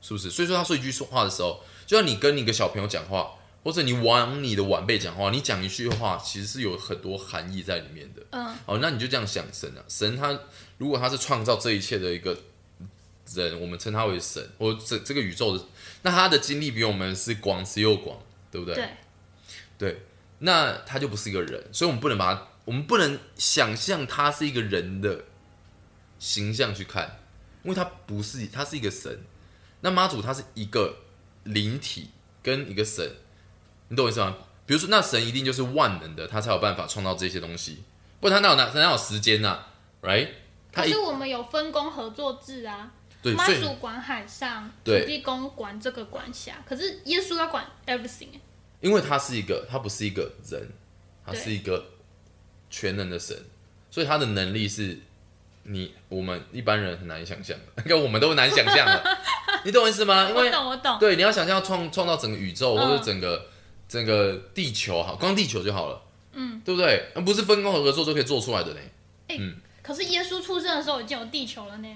是不是？所以说他说一句说话的时候，就像你跟你一个小朋友讲话，或者你往你的晚辈讲话，你讲一句话，其实是有很多含义在里面的。嗯，哦，那你就这样想神啊，神他如果他是创造这一切的一个人，我们称他为神，或这这个宇宙的，那他的经历比我们是广之又广，对不对？对，对，那他就不是一个人，所以我们不能把他，我们不能想象他是一个人的形象去看，因为他不是，他是一个神。那妈祖他是一个灵体跟一个神，你懂我意思吗？比如说，那神一定就是万能的，他才有办法创造这些东西。不然他哪有哪哪有时间呐、right？可是我们有分工合作制啊，对，妈祖管海上，对。土地公管这个管辖，可是耶稣要管 everything 欸因为他是一个，他不是一个人，他是一个全能的神，所以他的能力是你我们一般人很难想象的，*laughs* 应该我们都难想象的，*laughs* 你懂我意思吗？因我为懂我懂，对，你要想象创创造整个宇宙嗯。或者整个整个地球好，光地球就好了，嗯，对不对？那不是分工合作就可以做出来的呢。可是耶稣出生的时候已经有地球了呢。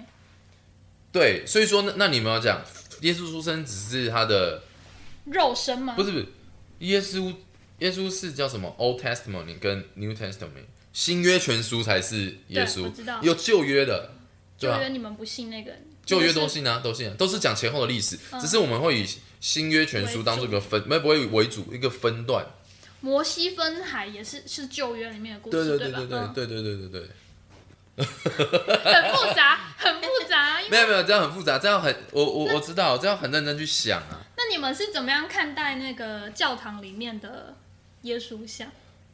对，所以说那那你们要讲，耶稣出生只是他的肉身吗？不是不是，耶稣耶稣是叫什么？Old Testament 跟 New Testament 新约全书才是耶稣我知道，有旧约的，对约你们不信那个，旧约都信啊，都信啊，都是讲前后的历史，嗯只是我们会以新约全书当做一个分，没不会为主一个分段。摩西分海也是是旧约里面的故对事，吧？对对对对嗯对对对对对，很复杂，很复杂。没有没有，这样很复杂，这样很我我我知道，这样很认真去想啊。那你们是怎么样看待那个教堂里面的耶稣像？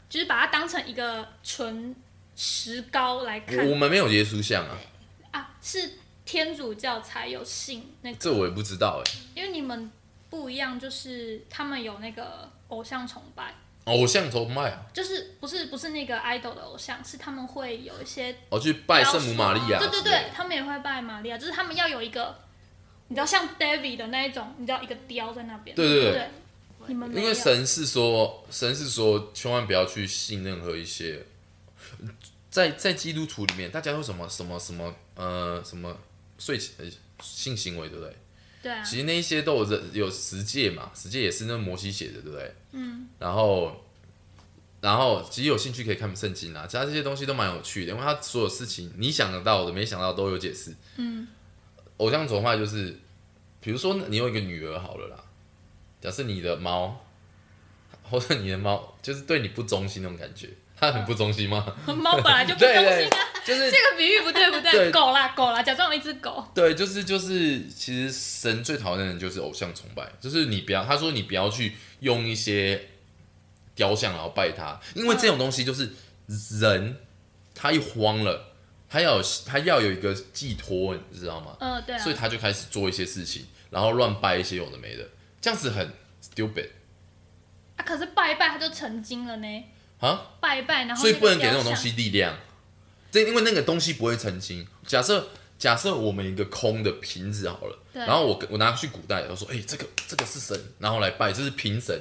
就是把它当成一个纯石膏来看我我们没有耶稣像啊，啊？是天主教才有信那个，这我也不知道哎、因为你们不一样，就是他们有那个偶像崇拜。偶像崇拜啊，就是不是不是那个 idol 的偶像，是他们会有一些哦去拜圣母玛利亚，对对对，，他们也会拜玛利亚，就是他们要有一个，你知道像 David 的那一种，你知道一个雕在那边，对对对。对，你们因为神是说，神是说，千万不要去信任何一些，在在基督徒里面，大家说什么什么什么呃什么睡前呃性行为，对不对？对啊，其实那一些都有人有十诫嘛，十诫也是那摩西写的，对不对？嗯。然后，然后其实有兴趣可以看圣经啦，其他这些东西都蛮有趣的，因为他所有事情你想得到的、没想到都有解释。嗯。偶像崇拜就是，比如说你有一个女儿好了啦，假设你的猫，或者你的猫就是对你不忠心那种感觉，它很不忠心吗？*laughs* 猫本来就不忠心啊，，就是这个比喻不对不对，对。狗啦狗啦，假装有一只狗，对，就是就是，其实神最讨厌的人就是偶像崇拜，就是你不要，他说你不要去用一些雕像然后拜他，因为这种东西就是人他一慌了，他要有他要有一个寄托，你知道吗？嗯对啊。所以，他就开始做一些事情，然后乱拜一些有的没的，这样子很 stupid 啊可是拜一拜他就成精了呢，啊，拜一拜然后所以不能给那种东西力量，这因为那个东西不会成精。假设假设我们一个空的瓶子好了，然后我我拿去古代，我说，哎、这个这个是神，然后来拜，这是平神，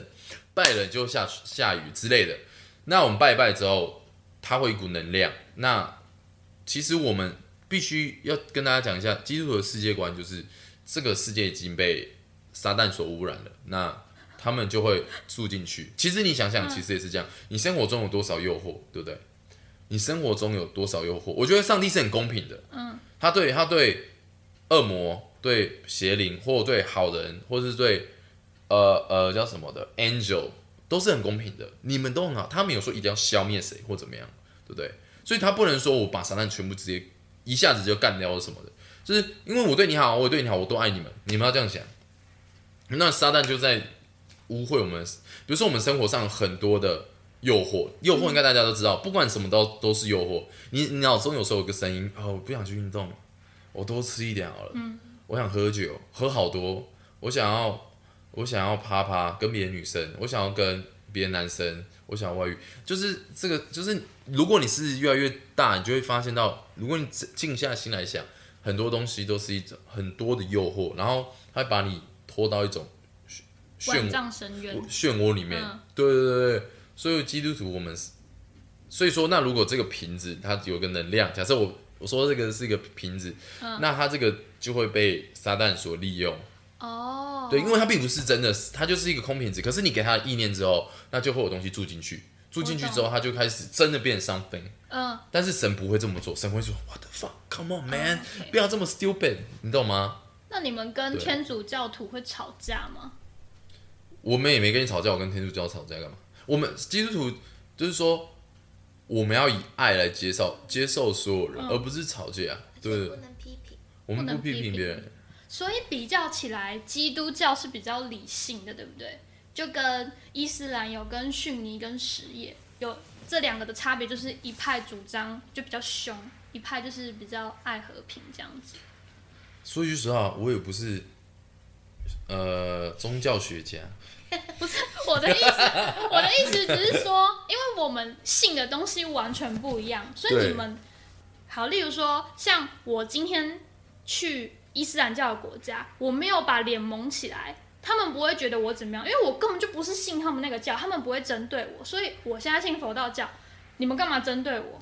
拜了就下下雨之类的。那我们拜一拜之后，它会一股能量。那其实我们必须要跟大家讲一下，基督徒的世界观就是这个世界已经被撒旦所污染了，那他们就会住进去。其实你想想，其实也是这样，你生活中有多少诱惑，对不对？你生活中有多少诱惑？我觉得上帝是很公平的，嗯，他对他对恶魔、对邪灵，或对好人，或是对呃呃叫什么的 angel，都是很公平的。你们都很好，他没有说一定要消灭谁或怎么样，对不对？所以他不能说我把撒旦全部直接一下子就干掉什么的，就是因为我对你好，我对你好，我都爱你们，你们要这样想。那撒旦就在污秽我们，比如说我们生活上很多的诱惑，诱惑应该大家都知道，不管什么都都是诱惑。你你脑中有时候有个声音，哦，我不想去运动，我多吃一点好了。嗯我想喝酒，喝好多，我想要我想要啪啪跟别的女生，我想要跟别的男生，我想要外遇，就是这个，就是如果你是越来越大，你就会发现到，如果你静下心来想，很多东西都是一种很多的诱惑，然后它会把你拖到一种漩万漩丈深渊，漩涡里面。嗯对对对对，所以基督徒我们是，所以说那如果这个瓶子它有个能量，假设我我说这个是一个瓶子，嗯那它这个就会被撒旦所利用。哦，对，因为它并不是真的，它就是一个空瓶子。可是你给它的意念之后，那就会有东西住进去，住进去之后，它就开始真的变 something。嗯，但是神不会这么做，神会说 What the fuck，come on man，、不要这么 stupid，你懂吗？那你们跟天主教徒会吵架吗？我们也没跟你吵架，我跟天主教吵架干嘛？我们基督徒就是说，我们要以爱来接受接受所有人，嗯而不是吵架。对不对？能批评。不能我们不批批评评别人。所以比较起来，基督教是比较理性的，对不对？就跟伊斯兰有跟逊尼跟什叶有这两个的差别就是一派主张就比较凶，一派就是比较爱和平这样子。说句实话，我也不是呃宗教学家，*laughs* 不是我的意思，我的意思只是说，因为我们信的东西完全不一样，所以你们好，例如说，像我今天去伊斯兰教的国家，我没有把脸蒙起来，他们不会觉得我怎么样，因为我根本就不是信他们那个教，他们不会针对我，所以我现在信佛道教，你们干嘛针对我？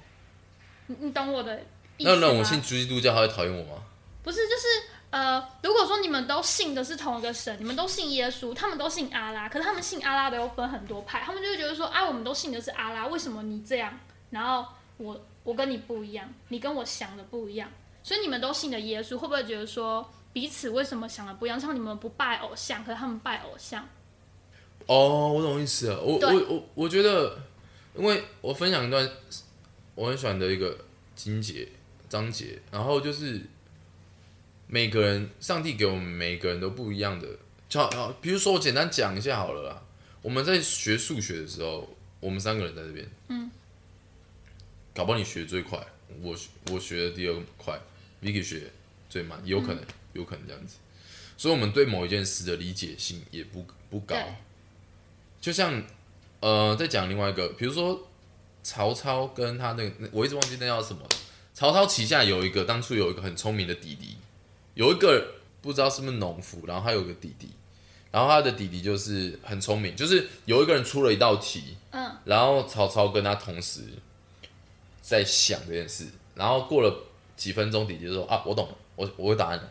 你你懂我的意思吗？那那我信基督教，他会讨厌我吗？不是，就是呃，如果说你们都信的是同一个神，你们都信耶稣，他们都信阿拉，可是他们信阿拉的又分很多派，他们就会觉得说，啊，我们都信的是阿拉，为什么你这样，然后我我跟你不一样，你跟我想的不一样，所以你们都信的耶稣，会不会觉得说彼此为什么想的不一样？像你们不拜偶像，可是他们拜偶像，哦，我懂意思了。我我我我觉得，因为我分享一段我很喜欢的一个经节章节，然后就是每个人，上帝给我们每个人都不一样的。就好，比如说我简单讲一下好了啦。我们在学数学的时候，我们三个人在这边，嗯，搞不好你学最快，我我学的第二快，Vicky 学最慢，有可能，有可能这样子。所以，我们对某一件事的理解性也不不高。就像呃，再讲另外一个，比如说曹操跟他那个，我一直忘记那叫什么。曹操旗下有一个，当初有一个很聪明的弟弟，有一个不知道是不是农夫，然后他有个弟弟，然后他的弟弟就是很聪明，就是有一个人出了一道题，嗯，然后曹操跟他同时在想这件事，然后过了几分钟，弟弟就说啊，我懂了，我我有答案了。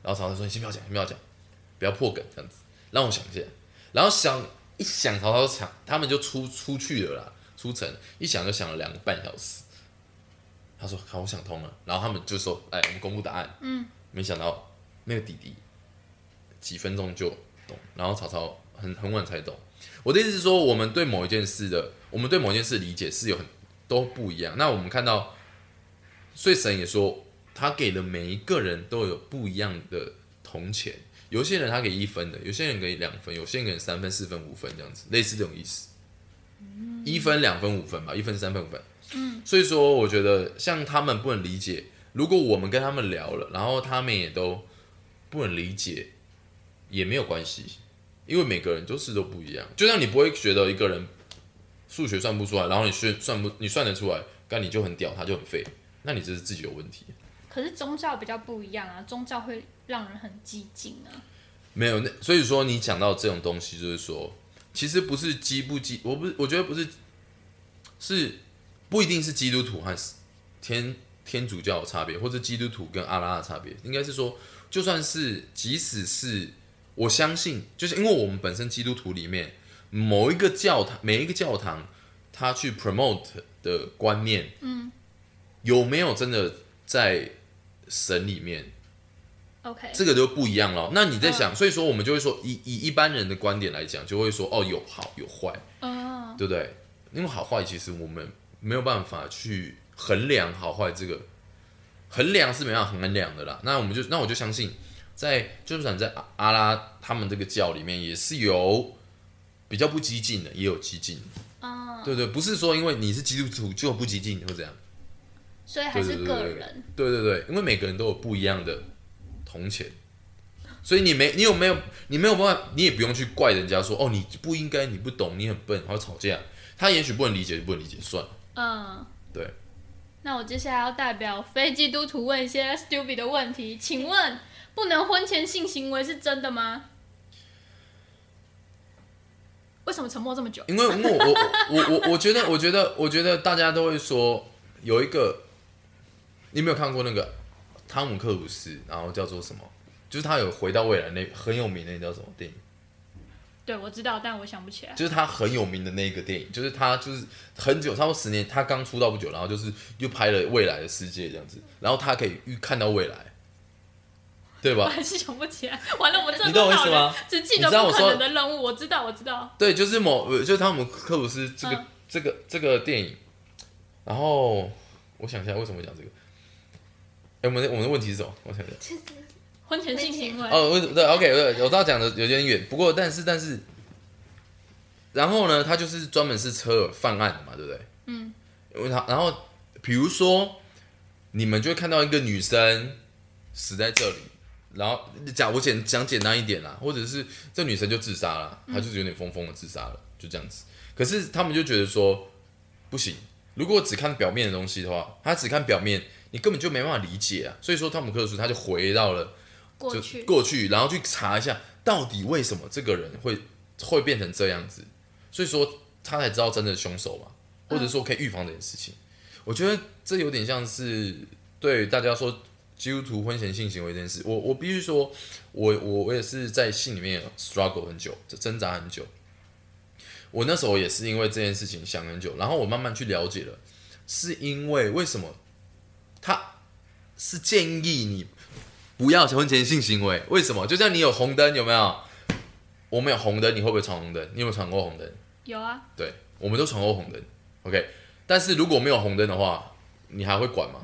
然后曹操说：“你先不要讲，先不要讲，不要破梗，这样子，让我想一下。”然后想一想，曹操想，他们就出出去了啦，出城，一想就想了两个半小时。他说：“好，我想通了。”然后他们就说：“哎，我们公布答案。”嗯，没想到那个弟弟几分钟就懂，然后曹操很很晚才懂。我的意思是说，我们对某一件事的，我们对某件事的理解是有很都不一样。那我们看到，所以神也说，他给的每一个人都有不一样的铜钱。有些人他给一分的，有些人给两分，有些人给三分、四分、五分这样子，类似这种意思。一分、两分、五分吧，一分、三分、五分。嗯，所以说我觉得像他们不能理解，如果我们跟他们聊了，然后他们也都不能理解，也没有关系，因为每个人都是都不一样。就像你不会觉得一个人数学算不出来，然后你算算不你算得出来，但你就很屌，他就很废，*laughs* 那你这是自己有问题。可是宗教比较不一样啊，宗教会让人很激进啊。没有那，所以说你讲到这种东西，就是说，其实不是激不激，我不是，我觉得不是，是不一定是基督徒和天天主教的差别，或者基督徒跟阿拉的差别，应该是说，就算是即使是我相信，就是因为我们本身基督徒里面某一个教堂，每一个教堂，他去 promote 的观念，嗯，有没有真的在神里面？OK，这个就不一样了。那你在想，所以说我们就会说，以以一般人的观点来讲，就会说哦，有好有坏，嗯，对不对？因为好坏其实我们没有办法去衡量好坏，这个衡量是没办法衡量的啦。那我们就那我就相信，在就算在阿阿拉他们这个教里面，也是有比较不激进的，也有激进的，啊，对对，不是说因为你是基督徒就不激进或怎样。所以还是个人。对对对，因为每个人都有不一样的铜钱，所以你没你有没有你没有办法，你也不用去怪人家说哦你不应该，你不懂，你很笨，然后吵架。他也许不能理解就不能理解，算了。嗯，对。那我接下来要代表非基督徒问一些 stupid 的问题，请问不能婚前性行为是真的吗？为什么沉默这么久？因为我我我我我觉得 *laughs* 我觉得我觉得大家都会说有一个，你有没有看过那个汤姆克鲁斯，然后叫做什么？就是他有回到未来那很有名的那叫什么电影？对，我知道，但我想不起来。就是他很有名的那个电影，就是他就是很久，差不多十年，他刚出道不久，然后就是又拍了未来的世界这样子，然后他可以预看到未来，对吧？我还是想不起来。完了，我真的你懂我意思吗人只记得不可能的任务。我知道，我知道。对，就是某就是汤姆克鲁斯这个、嗯这个这个电影，然后我想一下为什么讲这个。哎，我们的我们的问题是什么？我想一下。就是婚前性行为，哦，为对，OK，对，我知道讲的有点远，不过但是但是，然后呢，他就是专门是车尔犯案的嘛，对不对？嗯。因为他然后比如说你们就会看到一个女生死在这里，然后讲我简讲简单一点啦，或者是这女生就自杀了，她就是有点疯疯的自杀了，就这样子。可是他们就觉得说不行，如果只看表面的东西的话，他只看表面，你根本就没办法理解啊。所以说汤姆克鲁斯他就回到了就过去过去，然后去查一下到底为什么这个人会会变成这样子，所以说他才知道真的凶手嘛，或者说可以预防这件事情。我觉得这有点像是对大家说基督徒婚前性行为这件事，我我必须说，我我我也是在信里面 struggle 很久，挣扎很久。我那时候也是因为这件事情想很久，然后我慢慢去了解了，是因为为什么他是建议你不要婚前性行为？为什么？就像你有红灯有没有？我们有红灯，你会不会闯红灯？你有没有闯过红灯？有啊，对，我们都闯过红灯。OK，但是如果没有红灯的话，你还会管吗？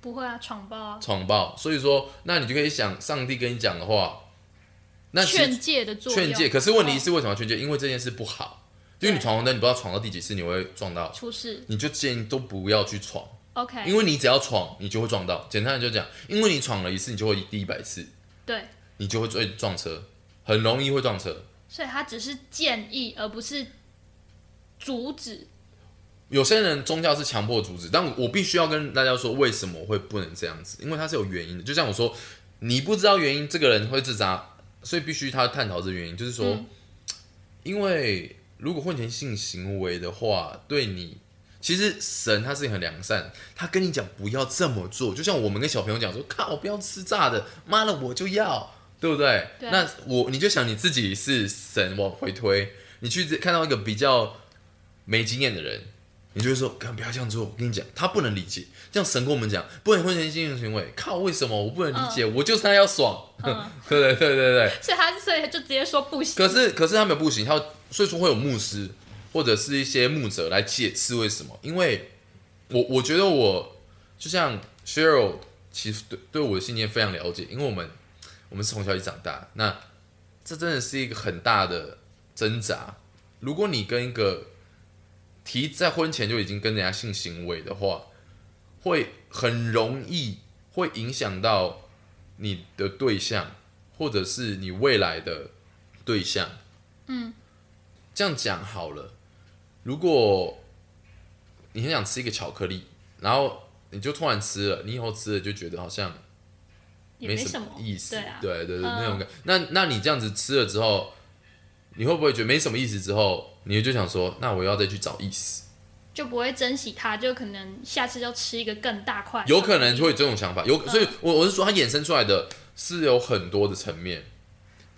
不会啊，闯爆啊，闯爆。所以说，那你就可以想，上帝跟你讲的话，那劝诫的作用。劝诫。可是问题嗯是为什么要劝诫？因为这件事不好，因为你闯红灯，你不知道闯到第几次你会撞到，出事你就建议都不要去闯，，OK，因为你只要闯，你就会撞到。简单的就讲，因为你闯了一次，你就会第一百次，对，你就会追撞车，很容易会撞车。所以他只是建议，而不是阻止。有些人宗教是强迫阻止，但我必须要跟大家说，为什么会不能这样子？因为它是有原因的。就像我说，你不知道原因，这个人会自杀，所以必须他探讨这个原因。就是说，嗯因为如果婚前性行为的话，对你，其实神他是很良善，他跟你讲不要这么做。就像我们跟小朋友讲说，靠，不要吃炸的，妈的我就要，对不对？对那我你就想你自己是神往回推，你去看到一个比较没经验的人，你就会说，干不要这样做。我跟你讲，他不能理解。这样神跟我们讲，不能婚前性行为，靠，为什么我不能理解？我就是他要爽，*laughs* 嗯对对对对对。所以他所以他就直接说不行。可是可是他们不行，他所以说会有牧师或者是一些牧者来解释为什么？因为我我觉得我就像 Cheryl，其实对对我的信念非常了解，因为我们我们是从小一起长大，那这真的是一个很大的挣扎。如果你跟一个提在婚前就已经跟人家性行为的话，会很容易会影响到你的对象，或者是你未来的对象。嗯，这样讲好了。如果你很想吃一个巧克力，然后你就突然吃了，你以后吃了就觉得好像没什么意思，对啊，对对对，嗯那种感。那那你这样子吃了之后，你会不会觉得没什么意思？之后你就想说，那我要再去找意思。就不会珍惜它，就可能下次就吃一个更大块。有可能会有这种想法，有，所以我我是说，它衍生出来的是有很多的层面，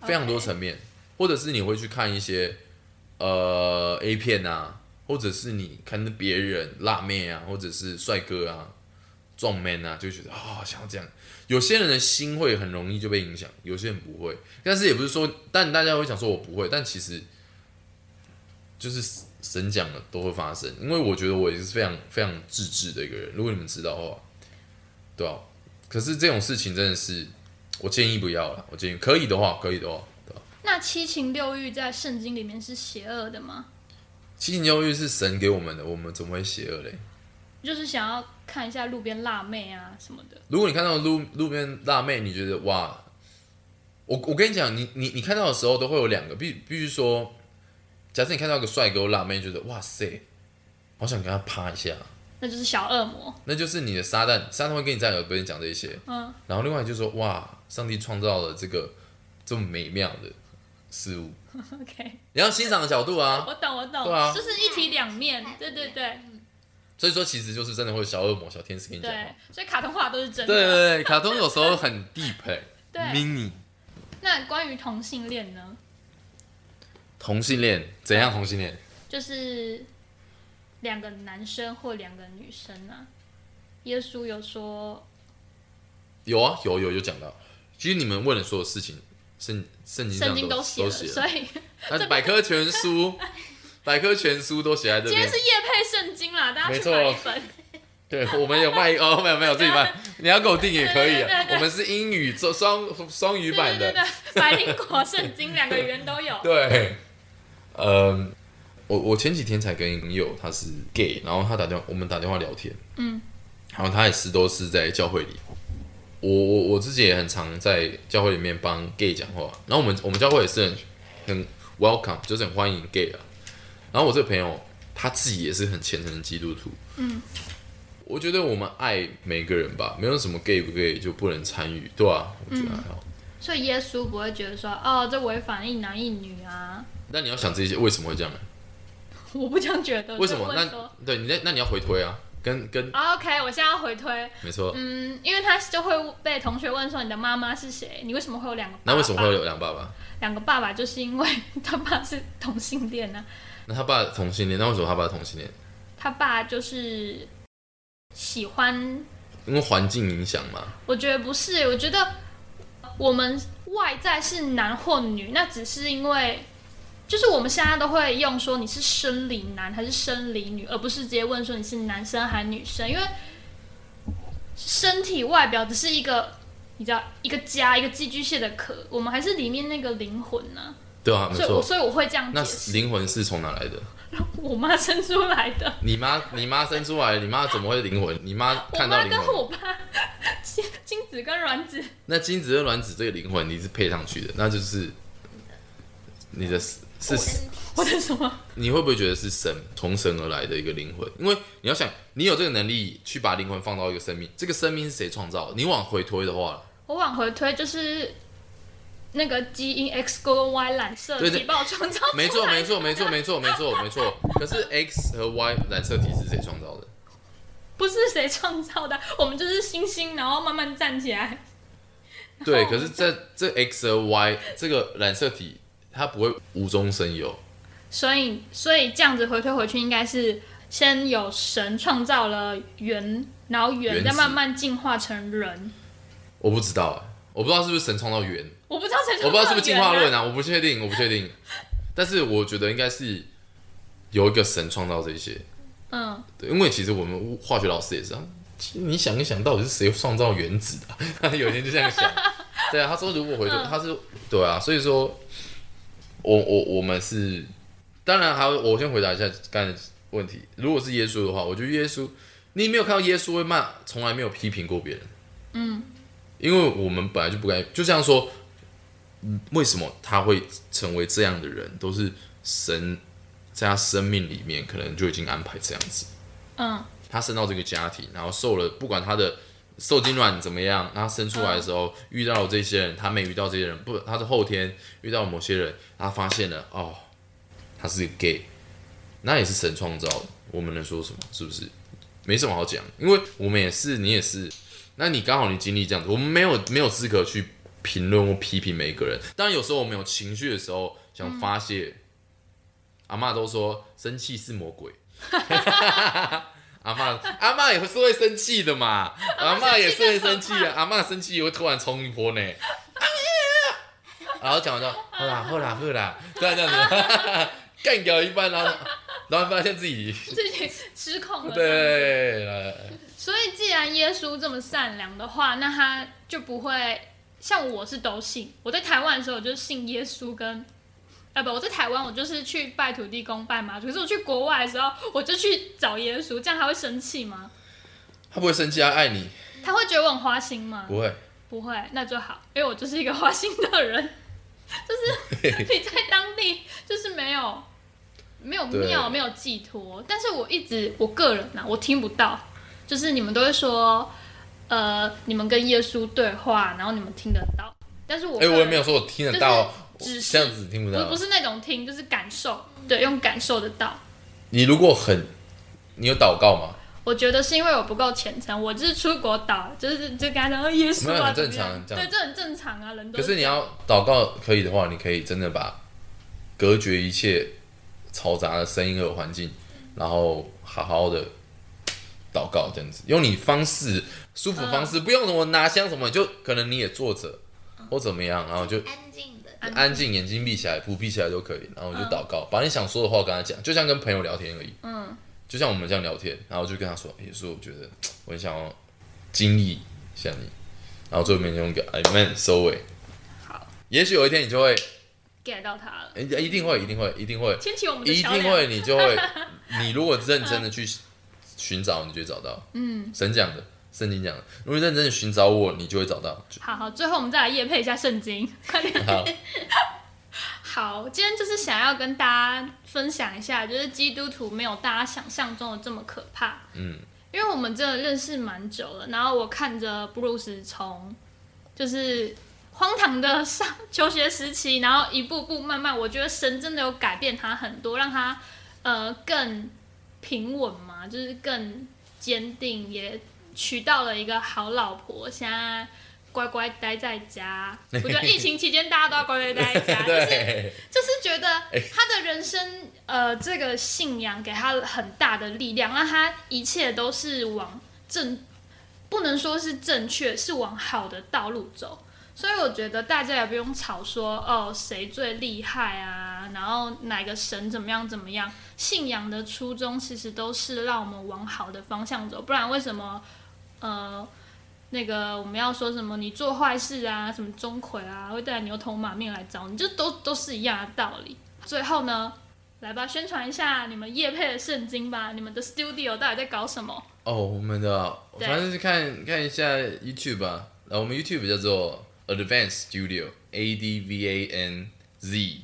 非常多层面，或者是你会去看一些呃 A 片啊，或者是你看别人辣妹啊，或者是帅哥啊、壮 man 啊，就觉得啊、想要这样。有些人的心会很容易就被影响，有些人不会。但是也不是说，但大家会想说我不会，但其实就是神讲了都会发生，因为我觉得我也是非常非常自制的一个人。如果你们知道的话，对啊。可是这种事情真的是，我建议不要了。我建议可以的话，可以的话，那七情六欲在圣经里面是邪恶的吗？七情六欲是神给我们的，我们怎么会邪恶嘞？就是想要看一下路边辣妹啊什么的。如果你看到路路边辣妹，你觉得哇，我我跟你讲，你你你看到的时候都会有两个，必必须说，假设你看到一个帅哥辣妹，觉得哇塞，好想跟他趴一下，那就是小恶魔，那就是你的撒旦，撒旦会跟你在耳边讲这些。嗯，然后另外就是说，哇，上帝创造了这个这么美妙的事物，*laughs* OK，你要欣赏的角度啊。我懂我懂，对啊就是一体两面，对对对所以说，其实就是真的会有小恶魔、小天使跟你讲话。对，所以卡通画都是真的。对对对，卡通有时候很 deep 欸 *laughs* 对 mini 那关于同性恋呢？同性恋怎样？同性恋就是两个男生或两个女生啊。耶稣有说，有啊，有有有讲到。其实你们问的所有事情，圣圣经上圣经都写了，写所以它是百科全书，*laughs* 百科全书都写在这里今天是。夜配圣经啦，大家去没错买一本。对，我们有卖哦，没有没有自己卖，*laughs* 你要给我订也可以啊。对对对对我们是英语做双双语版的对对，对，百灵果圣经两个语言都有。*laughs* 对，嗯，我我前几天才跟朋友他是 gay，然后他打电话，我们打电话聊天，嗯，然后他也是都是在教会里。我我我自己也很常在教会里面帮 gay 讲话，然后我们我们教会也是很很 welcome，就是很欢迎 gay 啊。然后我这个朋友他自己也是很虔诚的基督徒，嗯，我觉得我们爱每个人吧，没有什么 gay 不 gay 就不能参与，对啊，我觉得还好。所以耶稣不会觉得说，哦，这违反一男一女啊。那你要想这些为什么会这样呢？*laughs* 我不这样觉得。为什么？那对你那那你要回推啊，跟跟 OK，我现在要回推，没错。嗯，因为他就会被同学问说你的妈妈是谁？你为什么会有两个爸爸？那为什么会有两爸爸？两个爸爸？就是因为他爸是同性恋啊，那他爸同性恋，那为什么他爸同性恋？他爸就是喜欢因为环境影响嘛。我觉得不是，我觉得我们外在是男或女，那只是因为，就是我们现在都会用说你是生理男还是生理女，而不是直接问说你是男生还是女生，因为身体外表只是一个，你知道一个家一个寄居蟹的壳，我们还是里面那个灵魂呢、对啊，没所以我错。所以我会这样那灵魂是从哪来的？我妈生出来的。你妈，你妈生出来，你妈怎么会灵魂？你妈看到灵魂，跟我爸精精子跟卵子那精子跟卵子这个灵魂你是配上去的，那就是你的是是，或者什么？你会不会觉得是神从神而来的一个灵魂？因为你要想，你有这个能力去把灵魂放到一个生命，这个生命是谁创造的？你往回推的话，我往回推就是那个基因 X 跟 Y 染色对对体把我创造出来没错，没错，没错，没错，没错，*laughs* 没错。可是 X 和 Y 染色体是谁创造的？不是谁创造的，我们就是星星，然后慢慢站起来。对，可是这这 X 和 Y 这个染色体，它不会无中生有。所以，所以这样子回推回去，应该是先有神创造了猿，然后猿再慢慢进化成人。我不知道，我不知道是不是神创造猿，我不知道谁我不知道是不是进化论啊？啊，我不确定，我不确定。但是我觉得应该是有一个神创造这些。嗯，对，因为其实我们化学老师也是啊。其实你想一想，到底是谁创造原子的啊、*laughs* 他有一天就这样想。对啊，他说如果回头，嗯他是对啊，所以说，我我我们是，当然还有，我先回答一下刚才问题。如果是耶稣的话，我觉得耶稣，你没有看到耶稣会骂，从来没有批评过别人。嗯，因为我们本来就不该，就这样说。嗯为什么他会成为这样的人？都是神在他生命里面可能就已经安排这样子。嗯，他生到这个家庭，然后受了不管他的受精卵怎么样，他生出来的时候、遇到了这些人，他没遇到这些人，不，他是后天遇到某些人，他发现了哦，他是个 gay，那也是神创造的，我们能说什么？是不是？没什么好讲，因为我们也是，你也是，那你刚好你经历这样子，我们没有没有资格去评论或批评每一个人。当然有时候我们有情绪的时候想发泄，阿妈都说生气是魔鬼。*laughs* 阿妈，阿妈也是会生气的嘛，阿妈也是会生气的，阿妈生气也会突然冲一波呢。然后讲完之后，好啦好啦好啦，这样这样子，*laughs* 干掉一半，然后然后发现自己自己失控了。对，来所以，既然耶稣这么善良的话，那他就不会像我是都信。我在台湾的时候，我就信耶稣跟，啊不，我在台湾我就是去拜土地公、拜妈祖。可是我去国外的时候，我就去找耶稣，这样他会生气吗？他不会生气，他爱你，他会觉得我很花心吗？不会。不会，那就好，因为我就是一个花心的人，*laughs* 就是 *laughs* 你在当地就是没有没有庙，没有寄托。但是我一直我个人呐、我听不到，就是你们都会说，呃，你们跟耶稣对话，然后你们听得到，但是我哎、我也没有说我听得到，就是只是这样子听不到。不不是那种听，就是感受，对，用感受得到。你如果很，你有祷告吗？我觉得是因为我不够虔诚，我就是出国祷，就是就跟他讲哦耶稣啊，很正常这样。对，这很正常啊，人都可是你要祷告可以的话，你可以真的把隔绝一切嘈杂的声音和环境，然后好好的祷告，这样子，用你方式舒服方式，不用什么拿香什么，就可能你也坐着或怎么样，然后就安静。的，安安静，眼睛闭起来，不闭起来都可以，然后就祷告，把你想说的话跟他讲，就像跟朋友聊天而已。嗯，就像我们这样聊天，然后就跟他说，也是我觉得我很想要经历一下你，然后最后面用一个 Amen 收尾。好，也许有一天你就会 get 到他了。一一定会，一定会，一定会，牵起我们的一。定会，你就会，*laughs* 你如果认真的去寻找，你就会找到。嗯，神讲的，圣经讲的，如果认真的寻找我，你就会找到。好好，最后我们再来夜配一下圣经，*laughs* 快点。好，好，今天就是想要跟大家分享一下，就是基督徒没有大家想象中的这么可怕。嗯，因为我们真的认识蛮久了，然后我看着布鲁斯从就是荒唐的上 *laughs* 求学时期，然后一步步慢慢，我觉得神真的有改变他很多，让他呃更平稳嘛，就是更坚定，也娶到了一个好老婆，现在乖乖待在家。*laughs* 我觉得疫情期间大家都要乖乖待在家，就 *laughs* 是对，就是觉得他的人生，呃，这个信仰给他很大的力量，让他一切都是往正，不能说是正确，是往好的道路走。所以我觉得大家也不用吵说哦谁最厉害啊，然后哪个神怎么样怎么样。信仰的初衷其实都是让我们往好的方向走，不然为什么呃那个我们要说什么你做坏事啊，什么钟馗啊会带牛头马面来找你，就都都是一样的道理。最后呢，来吧，宣传一下你们业配的圣经吧，你们的 studio 到底在搞什么？哦，我们的对反正是看看一下 YouTube 吧，然后我们 YouTube 叫做 Advanced Studio，A D V A N Z，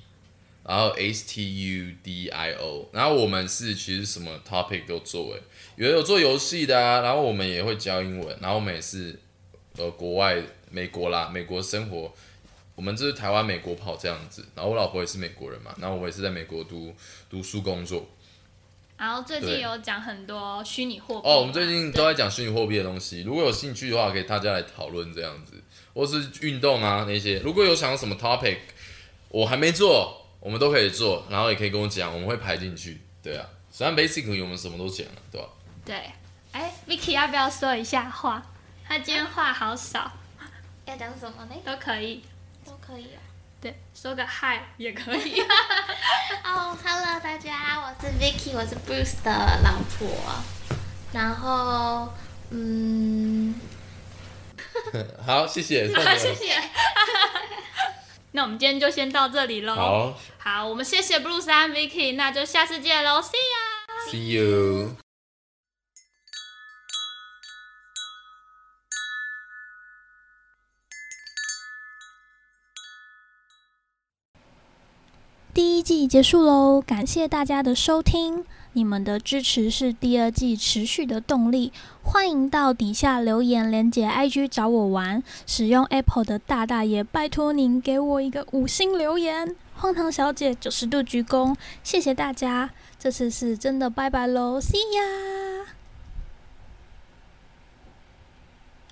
然后 S T U D I O，然后我们是其实什么 topic 都做诶，有有做游戏的啊，然后我们也会教英文，然后我们也是呃国外美国啦，美国生活，我们这是台湾美国跑这样子，然后我老婆也是美国人嘛，然后我也是在美国读读书工作。然后最近有讲很多虚拟货币哦，我们最近都在讲虚拟货币的东西，如果有兴趣的话，可以大家来讨论这样子，或是运动啊那些。如果有想要什么 topic，我还没做，我们都可以做，然后也可以跟我讲，我们会排进去。对啊，虽然 basically 我们什么都讲了，对吧？对。哎，Vicky 要不要说一下话？他今天话好少，*laughs* 要讲什么呢？都可以。都可以啊。对，说个嗨也可以。*laughs* 哦、h e l l o 大家，我是 Vicky，我是 Bruce 的老婆。然后，嗯，*laughs* 好，谢谢，谢谢。那我们今天就先到这里喽。好好，我们谢谢 Bruce 和 Vicky，那就下次见喽，See ya。，see you。第一季结束喽，感谢大家的收听，你们的支持是第二季持续的动力。欢迎到底下留言连接 IG 找我玩，使用 Apple 的大大爷，拜托您给我一个五星留言。荒唐小姐九十度鞠躬，谢谢大家，这次是真的拜拜喽，See ya。